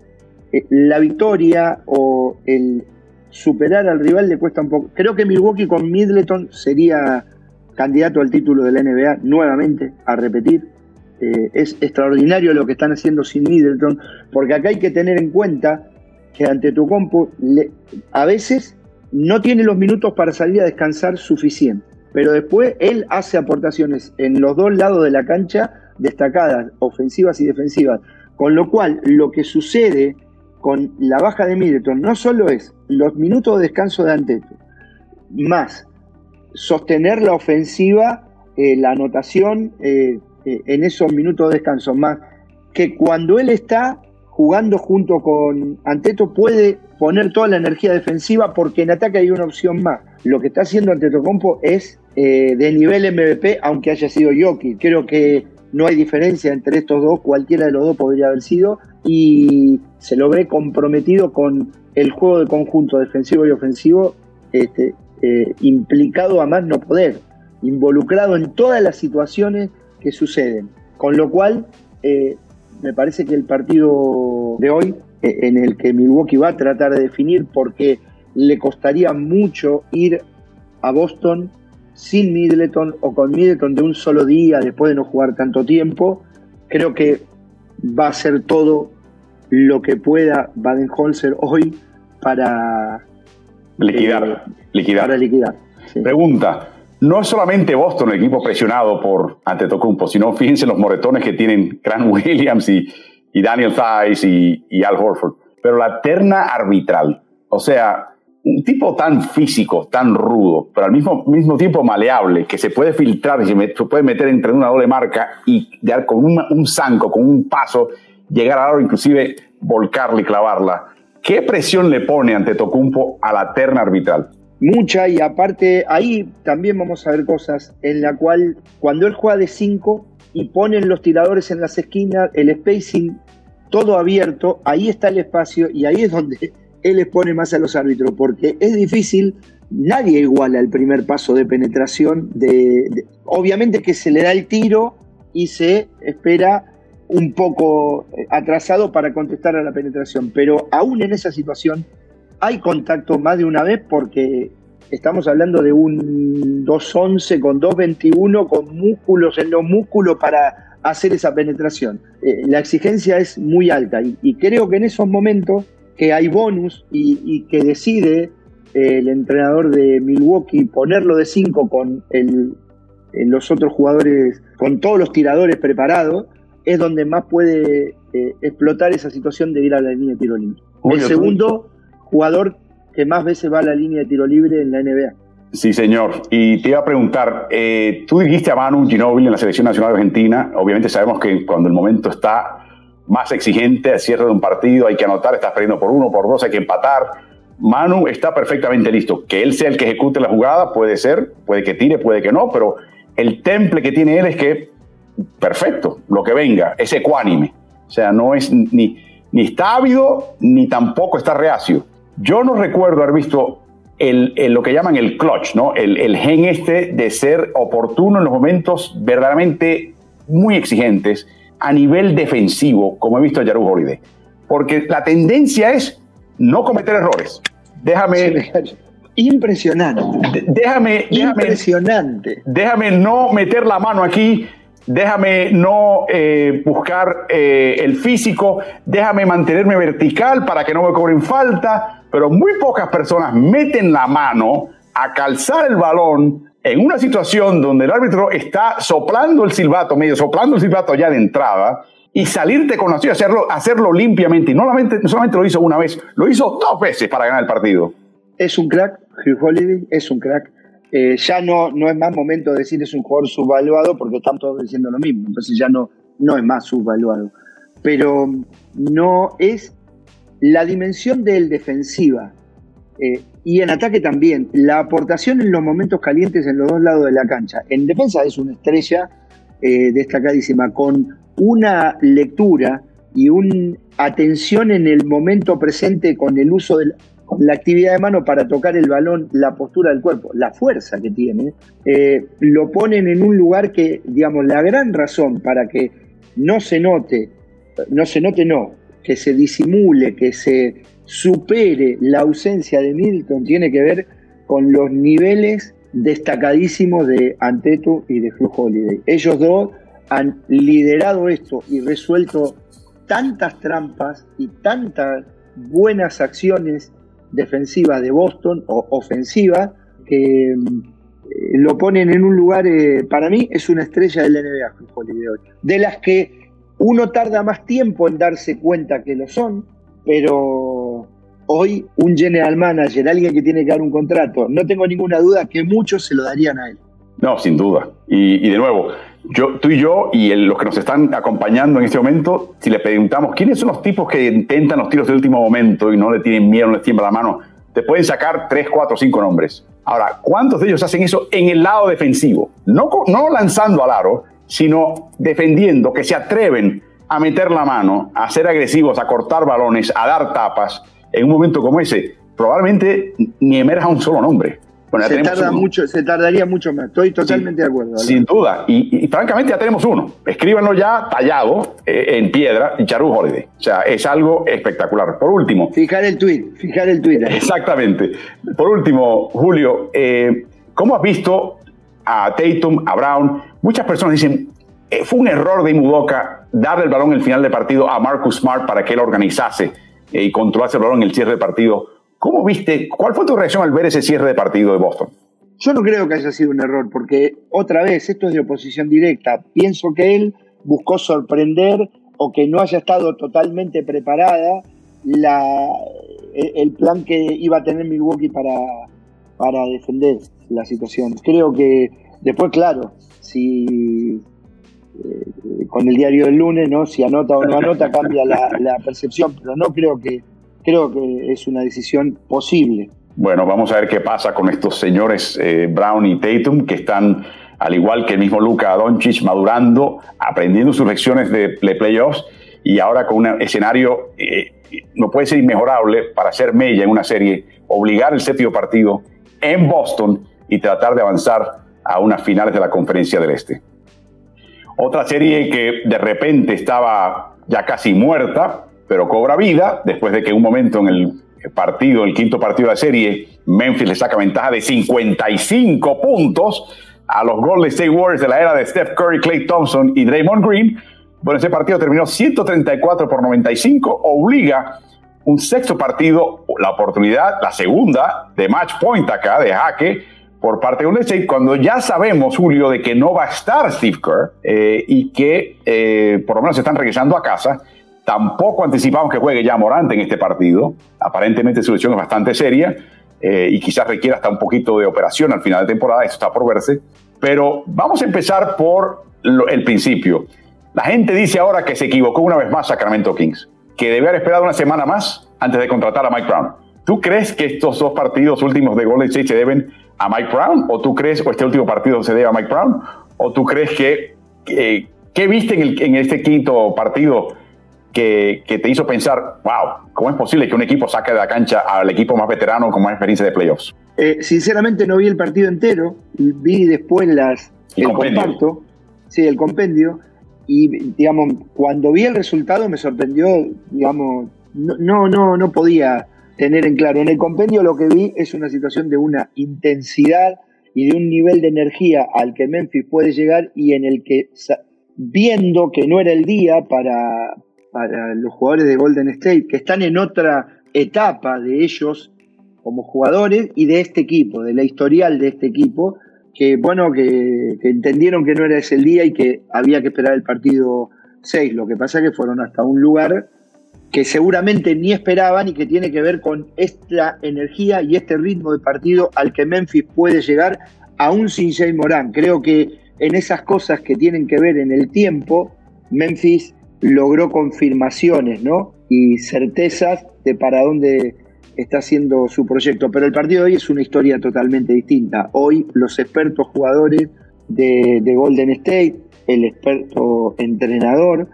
la victoria o el superar al rival le cuesta un poco. Creo que Milwaukee con Middleton sería candidato al título de la NBA nuevamente, a repetir. Eh, es extraordinario lo que están haciendo sin Middleton, porque acá hay que tener en cuenta que ante tu compu a veces no tiene los minutos para salir a descansar suficiente, pero después él hace aportaciones en los dos lados de la cancha destacadas, ofensivas y defensivas, con lo cual lo que sucede con la baja de Middleton no solo es los minutos de descanso de Anteto, más sostener la ofensiva, eh, la anotación, eh, eh, en esos minutos de descanso, más que cuando él está jugando junto con Anteto puede poner toda la energía defensiva porque en ataque hay una opción más. Lo que está haciendo Antetokounmpo es eh, de nivel MVP, aunque haya sido Jokic. Creo que no hay diferencia entre estos dos, cualquiera de los dos podría haber sido, y se lo ve comprometido con el juego de conjunto defensivo y ofensivo, este, eh, implicado a más no poder, involucrado en todas las situaciones que suceden. Con lo cual, eh, me parece que el partido de hoy, en el que Milwaukee va a tratar de definir, porque le costaría mucho ir a Boston sin Middleton o con Middleton de un solo día después de no jugar tanto tiempo, creo que va a hacer todo lo que pueda Baden-Holzer hoy para liquidar. Eh, liquidar. Para liquidar. Pregunta, no es solamente Boston el equipo presionado por Antetokounmpo, sino fíjense los moretones que tienen Grant Williams y, Daniel Thies y, Al Horford. Pero la terna arbitral, o sea, un tipo tan físico, tan rudo, pero al mismo, mismo tiempo maleable, que se puede filtrar y se, puede meter entre una doble marca y dar con un zanco, con un paso, llegar a lado, inclusive volcarla y clavarla. ¿Qué presión le pone ante Tocumpo a la terna arbitral? Mucha, y aparte ahí también vamos a ver cosas en la cual cuando él juega de 5 y ponen los tiradores en las esquinas, el spacing todo abierto, ahí está el espacio y ahí es donde él les pone más a los árbitros, porque es difícil, nadie iguala el primer paso de penetración, obviamente que se le da el tiro y se espera un poco eh, atrasado para contestar a la penetración, pero aún en esa situación hay contacto más de una vez porque estamos hablando de un 2.11 con 2.21 con músculos en los músculos para hacer esa penetración. Eh, la exigencia es muy alta y, creo que en esos momentos que hay bonus y, que decide eh, el entrenador de Milwaukee ponerlo de 5 con los otros jugadores, con todos los tiradores preparados, es donde más puede eh, explotar esa situación de ir a la línea de tiro libre. el segundo jugador que más veces va a la línea de tiro libre en la NBA. Sí, señor. Y te iba a preguntar, eh, tú dijiste a Manu Ginóbili en la Selección Nacional de Argentina, obviamente sabemos que cuando el momento está más exigente, al cierre de un partido, hay que anotar, estás perdiendo por uno, por dos, hay que empatar. Manu está perfectamente listo. Que él sea el que ejecute la jugada, puede ser, puede que tire, puede que no, pero el temple que tiene él es que, perfecto, lo que venga, es ecuánime. O sea, no es ni, ni está ávido, ni tampoco está reacio yo no recuerdo haber visto el, lo que llaman el clutch, ¿no? El, gen este de ser oportuno en los momentos verdaderamente muy exigentes a nivel defensivo, como he visto a Yaru Holiday. Porque la tendencia es no cometer errores. Déjame. Impresionante. Déjame, déjame. Impresionante. Déjame no meter la mano aquí déjame no eh, buscar eh, el físico, déjame mantenerme vertical para que no me cobren falta, pero muy pocas personas meten la mano a calzar el balón en una situación donde el árbitro está soplando el silbato, medio soplando el silbato ya de entrada, y salirte con la suya, hacerlo, hacerlo limpiamente. Y no solamente, lo hizo una vez, lo hizo dos veces para ganar el partido. Es un crack, Hugh Holiday es un crack. Eh, ya no, no es más momento de decir es un jugador subvaluado porque están todos diciendo lo mismo, entonces ya no, no es más subvaluado. Pero no es la dimensión del defensiva eh, y en ataque también, la aportación en los momentos calientes en los dos lados de la cancha. En defensa es una estrella eh, destacadísima, con una lectura y una atención en el momento presente con el uso del, la actividad de mano para tocar el balón, la postura del cuerpo, la fuerza que tiene, eh, lo ponen en un lugar que, digamos, la gran razón para que no se note, no se note, no, que se disimule, que se supere la ausencia de Milton, tiene que ver con los niveles destacadísimos de Anteto y de Hugh Holiday. Ellos dos han liderado esto y resuelto tantas trampas y tantas buenas acciones defensiva de Boston o ofensiva que eh, lo ponen en un lugar, eh, para mí es una estrella del NBA, de las que uno tarda más tiempo en darse cuenta que lo son, pero hoy un general manager, alguien que tiene que dar un contrato, no tengo ninguna duda que muchos se lo darían a él. No, sin duda. Y, de nuevo, yo, tú y yo y los que nos están acompañando en este momento, si le preguntamos quiénes son los tipos que intentan los tiros de último momento y no le tienen miedo, no les tiembla la mano, te pueden sacar tres, cuatro, cinco nombres. Ahora, ¿cuántos de ellos hacen eso en el lado defensivo? No, no lanzando al aro, sino defendiendo, que se atreven a meter la mano, a ser agresivos, a cortar balones, a dar tapas en un momento como ese. Probablemente ni emerja un solo nombre se, tarda mucho, se tardaría mucho más, estoy totalmente de acuerdo. Sin duda, y, francamente ya tenemos uno. Escríbanlo ya tallado eh, en piedra, Charu Holiday. O sea, es algo espectacular. Por último. Fijar el tweet, fijar el tweet. Exactamente. Por último, Julio, eh, ¿cómo has visto a Tatum, a Brown? Muchas personas dicen, eh, fue un error de Imudoka darle el balón en el final del partido a Marcus Smart para que él organizase y controlase el balón en el cierre del partido. ¿Cómo viste? ¿Cuál fue tu reacción al ver ese cierre de partido de Boston? Yo no creo que haya sido un error, porque otra vez, esto es de oposición directa. Pienso que él buscó sorprender o que no haya estado totalmente preparada el plan que iba a tener Milwaukee para, para defender la situación. Creo que después, claro, si eh, con el diario del lunes, ¿no? Si anota o no anota, cambia la, percepción, pero no creo que creo que es una decisión posible. Bueno, vamos a ver qué pasa con estos señores eh, Brown y Tatum que están, al igual que el mismo Luka Doncic, madurando, aprendiendo sus lecciones de, playoffs y ahora con un escenario eh, no puede ser inmejorable para hacer mella en una serie, obligar el séptimo partido en Boston y tratar de avanzar a unas finales de la Conferencia del Este. Otra serie que de repente estaba ya casi muerta, pero cobra vida después de que un momento en el partido, el quinto partido de la serie, Memphis le saca ventaja de 55 puntos a los Golden State Warriors de la era de Steph Curry, Clay Thompson y Draymond Green. Bueno, ese partido terminó 134 por 95, obliga un sexto partido, la oportunidad, la segunda de match point acá, de jaque, por parte de Golden State, cuando ya sabemos, Julio, de que no va a estar Steve Kerr eh, y que eh, por lo menos se están regresando a casa. Tampoco anticipamos que juegue ya Morante en este partido. Aparentemente su lesión es bastante seria eh, y quizás requiera hasta un poquito de operación al final de temporada. Eso está por verse. Pero vamos a empezar por el principio. La gente dice ahora que se equivocó una vez más Sacramento Kings, que debe haber esperado una semana más antes de contratar a Mike Brown. ¿Tú crees que estos dos partidos últimos de Golden State se deben a Mike Brown? ¿O tú crees, o este último partido se debe a Mike Brown? ¿O tú crees que, ¿qué viste en, en este quinto partido que, te hizo pensar, wow, ¿cómo es posible que un equipo saque de la cancha al equipo más veterano con más experiencia de playoffs? Eh, sinceramente no vi el partido entero, vi después las, el, compacto, sí, el compendio, y digamos, cuando vi el resultado me sorprendió, digamos, no, no, no podía tener en claro. En el compendio lo que vi es una situación de una intensidad y de un nivel de energía al que Memphis puede llegar y en el que viendo que no era el día para, para los jugadores de Golden State, que están en otra etapa de ellos como jugadores y de este equipo, de la historial de este equipo, que bueno, que, entendieron que no era ese el día y que había que esperar el partido 6. Lo que pasa es que fueron hasta un lugar que seguramente ni esperaban y que tiene que ver con esta energía y este ritmo de partido al que Memphis puede llegar aún sin Jay Morán. Creo que en esas cosas que tienen que ver en el tiempo, Memphis logró confirmaciones ¿no? y certezas de para dónde está haciendo su proyecto. Pero el partido de hoy es una historia totalmente distinta. Hoy los expertos jugadores de, Golden State, el experto entrenador,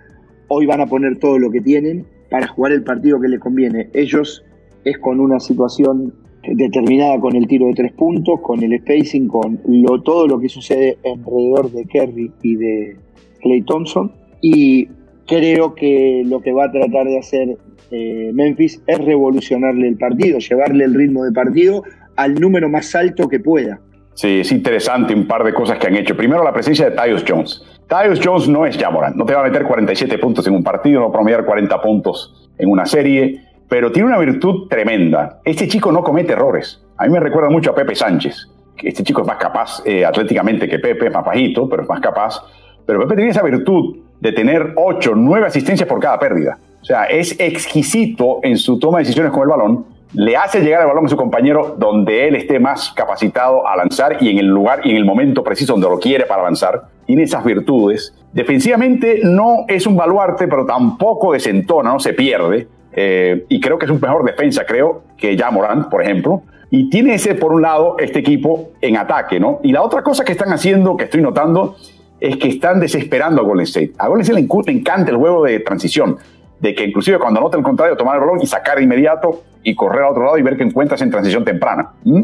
hoy van a poner todo lo que tienen para jugar el partido que les conviene. Ellos es con una situación determinada con el tiro de tres puntos, con el spacing, con lo, todo lo que sucede alrededor de Kerry y de Clay Thompson. Y creo que lo que va a tratar de hacer eh, Memphis es revolucionarle el partido, llevarle el ritmo de partido al número más alto que pueda. Sí, es interesante un par de cosas que han hecho. Primero, la presencia de Tyus Jones. Tyus Jones no es Jamoran, no te va a meter 47 puntos en un partido, no va a promediar 40 puntos en una serie, pero tiene una virtud tremenda. Este chico no comete errores. A mí me recuerda mucho a Pepe Sánchez. Este chico es más capaz eh, atléticamente que Pepe, más bajito, pero es más capaz. Pero Pepe tiene esa virtud de tener 8, 9 asistencias por cada pérdida. O sea, es exquisito en su toma de decisiones con el balón, le hace llegar el balón a su compañero donde él esté más capacitado a lanzar y en el lugar y en el momento preciso donde lo quiere para avanzar. Tiene esas virtudes. Defensivamente no es un baluarte, pero tampoco desentona, no se pierde. Eh, y creo que es un mejor defensa, creo, que ya Morán, por ejemplo. Y tiene ese, por un lado, este equipo en ataque, ¿no? Y la otra cosa que están haciendo, que estoy notando, es que están desesperando a Golden State. A Golden State le encanta el juego de transición, de que inclusive cuando anota el contrario, tomar el balón y sacar de inmediato y correr al otro lado y ver que encuentras en transición temprana. ¿Mm?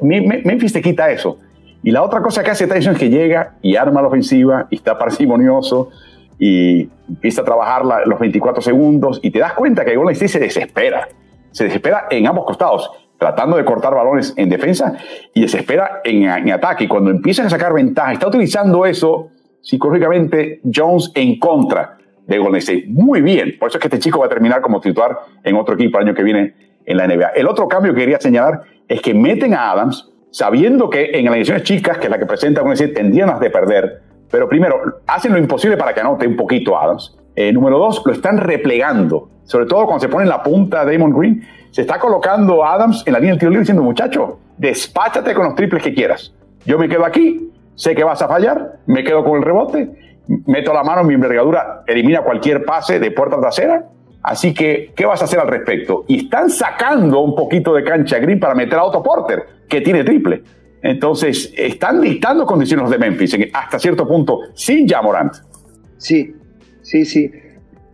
Memphis te quita eso. Y la otra cosa que hace Tyson es que llega y arma la ofensiva y está parsimonioso y empieza a trabajar los 24 segundos y te das cuenta que Golden State se desespera. Se desespera en ambos costados, tratando de cortar balones en defensa y desespera en, en ataque. Y cuando empiezan a sacar ventaja, está utilizando eso psicológicamente Jones en contra de Golden. Muy bien. Por eso es que este chico va a terminar como titular en otro equipo el año que viene en la NBA. El otro cambio que quería señalar es que meten a Adams sabiendo que en las ediciones chicas, que es la que presenta Golden State, tendrían las de perder. Pero primero, hacen lo imposible para que anote un poquito Adams. Eh, número dos, lo están replegando. Sobre todo cuando se pone en la punta Damon Green, se está colocando Adams en la línea del tiro libre diciendo, muchacho, despáchate con los triples que quieras. Yo me quedo aquí, sé que vas a fallar, me quedo con el rebote, meto la mano mi envergadura, elimina cualquier pase de puerta trasera, Así que, ¿qué vas a hacer al respecto? Y están sacando un poquito de cancha Green para meter a Otto Porter, que tiene triple. Entonces, están dictando condiciones de Memphis hasta cierto punto sin Jamorant. Sí, sí, sí.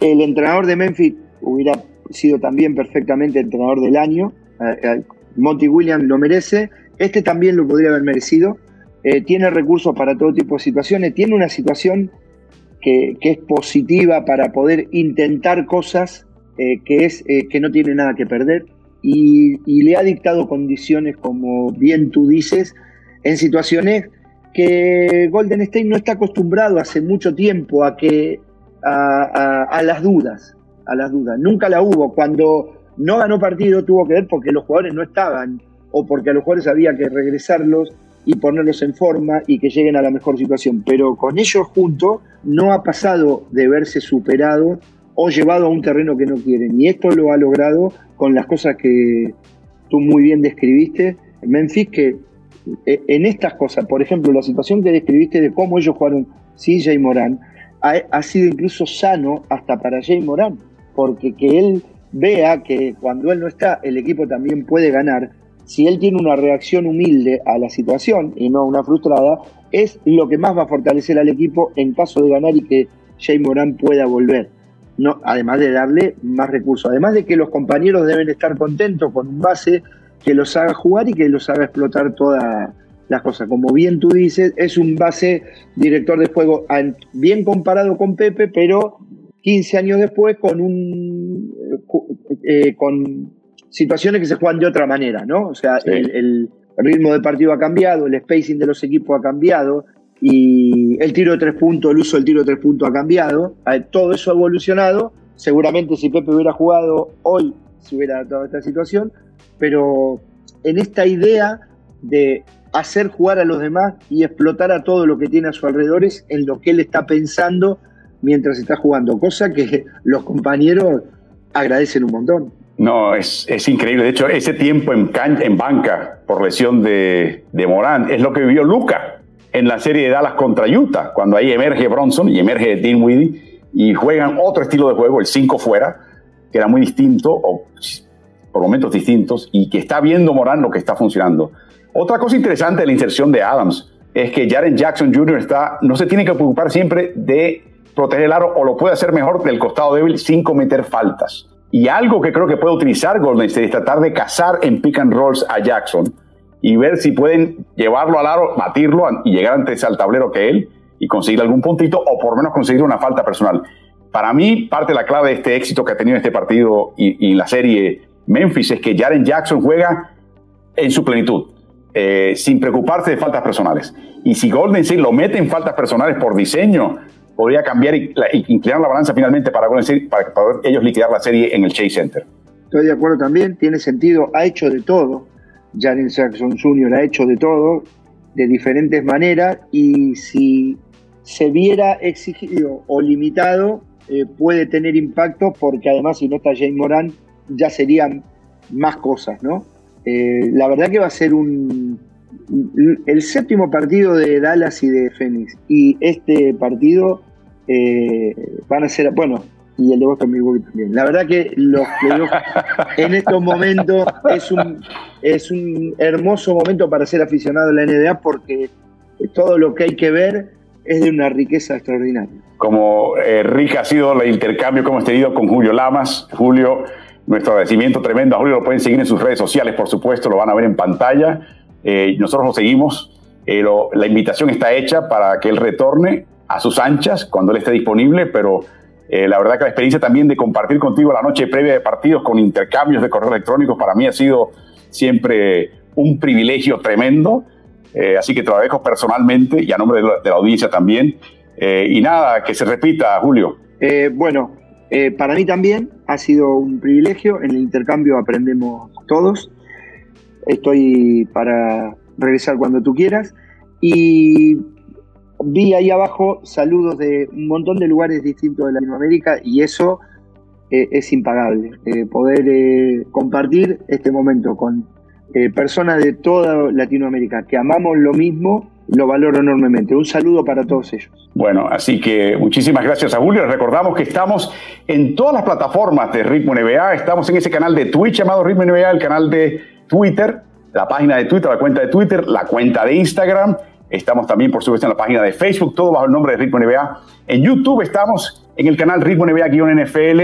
El entrenador de Memphis hubiera sido también perfectamente entrenador del año. Eh, eh, Monty Williams lo merece. Este también lo podría haber merecido. Eh, tiene recursos para todo tipo de situaciones. Tiene una situación que, es positiva para poder intentar cosas que, es, que no tiene nada que perder. Y, le ha dictado condiciones, como bien tú dices, en situaciones que Golden State no está acostumbrado hace mucho tiempo a que a, las dudas, a las dudas. Nunca la hubo. Cuando no ganó partido tuvo que ver porque los jugadores no estaban o porque a los jugadores había que regresarlos y ponerlos en forma y que lleguen a la mejor situación. Pero con ellos juntos no ha pasado de verse superado o llevado a un terreno que no quieren. Y esto lo ha logrado con las cosas que tú muy bien describiste. Memphis que eh, en estas cosas, por ejemplo, la situación que describiste de cómo ellos jugaron sin Jay Morán, ha, sido incluso sano hasta para Jay Morán, porque que él vea que cuando él no está, el equipo también puede ganar, si él tiene una reacción humilde a la situación y no una frustrada, es lo que más va a fortalecer al equipo en caso de ganar y que Jay Morán pueda volver. No, además de darle más recursos, además de que los compañeros deben estar contentos con un base que los haga jugar y que los haga explotar todas las cosas. Como bien tú dices, es un base director de juego bien comparado con Pepe, pero 15 años después con un eh, con situaciones que se juegan de otra manera, ¿no? O sea, el, ritmo de partido ha cambiado, el spacing de los equipos ha cambiado y el tiro de tres puntos, el uso del tiro de tres puntos ha cambiado. Todo eso ha evolucionado. Seguramente si Pepe hubiera jugado hoy se hubiera dado esta situación, pero en esta idea de hacer jugar a los demás y explotar a todo lo que tiene a su alrededor es en lo que él está pensando mientras está jugando, cosa que los compañeros agradecen un montón. No, es, increíble. De hecho, ese tiempo en, en banca por lesión de, de Morán es lo que vivió Luca en la serie de Dallas contra Utah, cuando ahí emerge Bronson y emerge Dinwiddie y juegan otro estilo de juego, el 5 fuera, que era muy distinto, o por momentos distintos, y que está viendo Morán lo que está funcionando. Otra cosa interesante de la inserción de Adams es que Jaren Jackson Jr. Está, no se tiene que preocupar siempre de proteger el aro o lo puede hacer mejor del costado débil sin cometer faltas. Y algo que creo que puede utilizar Golden State es tratar de cazar en pick and rolls a Jackson y ver si pueden llevarlo al aro, batirlo y llegar antes al tablero que él y conseguir algún puntito o por lo menos conseguir una falta personal. Para mí, parte de la clave de este éxito que ha tenido este partido y, y la serie Memphis es que Jaren Jackson juega en su plenitud, eh, sin preocuparse de faltas personales. Y si Golden State lo mete en faltas personales por diseño, podría cambiar y, inclinar la balanza finalmente para para poder ellos liquidar la serie en el Chase Center. Estoy de acuerdo también, tiene sentido, ha hecho de todo. Jaren Jackson Jr. ha hecho de todo, de diferentes maneras, y si se viera exigido o limitado, eh, puede tener impacto porque además si no está Jay Moran ya serían más cosas, ¿no? Eh, la verdad que va a ser un, el séptimo partido de Dallas y de Phoenix y este partido eh, van a ser, bueno, y el de Boston Milwaukee también. La verdad que los en estos momentos es un, es un hermoso momento para ser aficionado a la NBA porque todo lo que hay que ver es de una riqueza extraordinaria. Como eh, rica ha sido el intercambio que hemos tenido con Julio Lamas. Julio, nuestro agradecimiento tremendo a Julio, lo pueden seguir en sus redes sociales, por supuesto, lo van a ver en pantalla. Eh, nosotros lo seguimos. Eh, la invitación está hecha para que él retorne a sus anchas cuando él esté disponible, pero la verdad que la experiencia también de compartir contigo la noche previa de partidos con intercambios de correo electrónicos para mí ha sido siempre un privilegio tremendo. Eh, así que te lo agradezco personalmente y a nombre de la, audiencia también. Eh, y nada, que se repita, Julio. Eh, bueno, para mí también ha sido un privilegio. En el intercambio aprendemos todos. Estoy para regresar cuando tú quieras. Y vi ahí abajo saludos de un montón de lugares distintos de Latinoamérica y eso es impagable. poder compartir este momento con eh, personas de toda Latinoamérica que amamos lo mismo lo valoro enormemente. Un saludo para todos ellos. Bueno, así que muchísimas gracias a Julio. Recordamos que estamos en todas las plataformas de Ritmo NBA. Estamos en ese canal de Twitch llamado Ritmo NBA, el canal de Twitter, la página de Twitter, la cuenta de Twitter, la cuenta de Instagram. Estamos también, por supuesto, en la página de Facebook, todo bajo el nombre de Ritmo NBA. En YouTube estamos en el canal Ritmo NBA-NFL.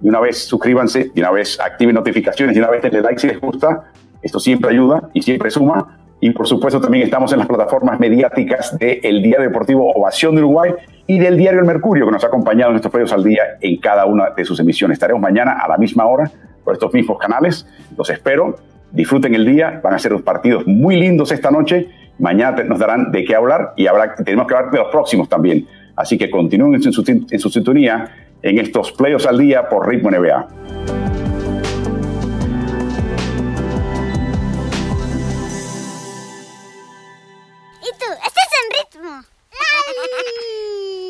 Y una vez suscríbanse, y una vez activen notificaciones, y una vez denle like si les gusta. Esto siempre ayuda y siempre suma. Y por supuesto también estamos en las plataformas mediáticas del el Diario Deportivo Ovación de Uruguay y del Diario El Mercurio, que nos ha acompañado en estos medios al día en cada una de sus emisiones. Estaremos mañana a la misma hora por estos mismos canales. Los espero disfruten el día, van a ser dos partidos muy lindos esta noche, mañana nos darán de qué hablar y habrá, tenemos que hablar de los próximos también. Así que continúen en su, sintonía en estos playoffs al día por Ritmo NBA. ¿Y tú? ¿Estás en ritmo?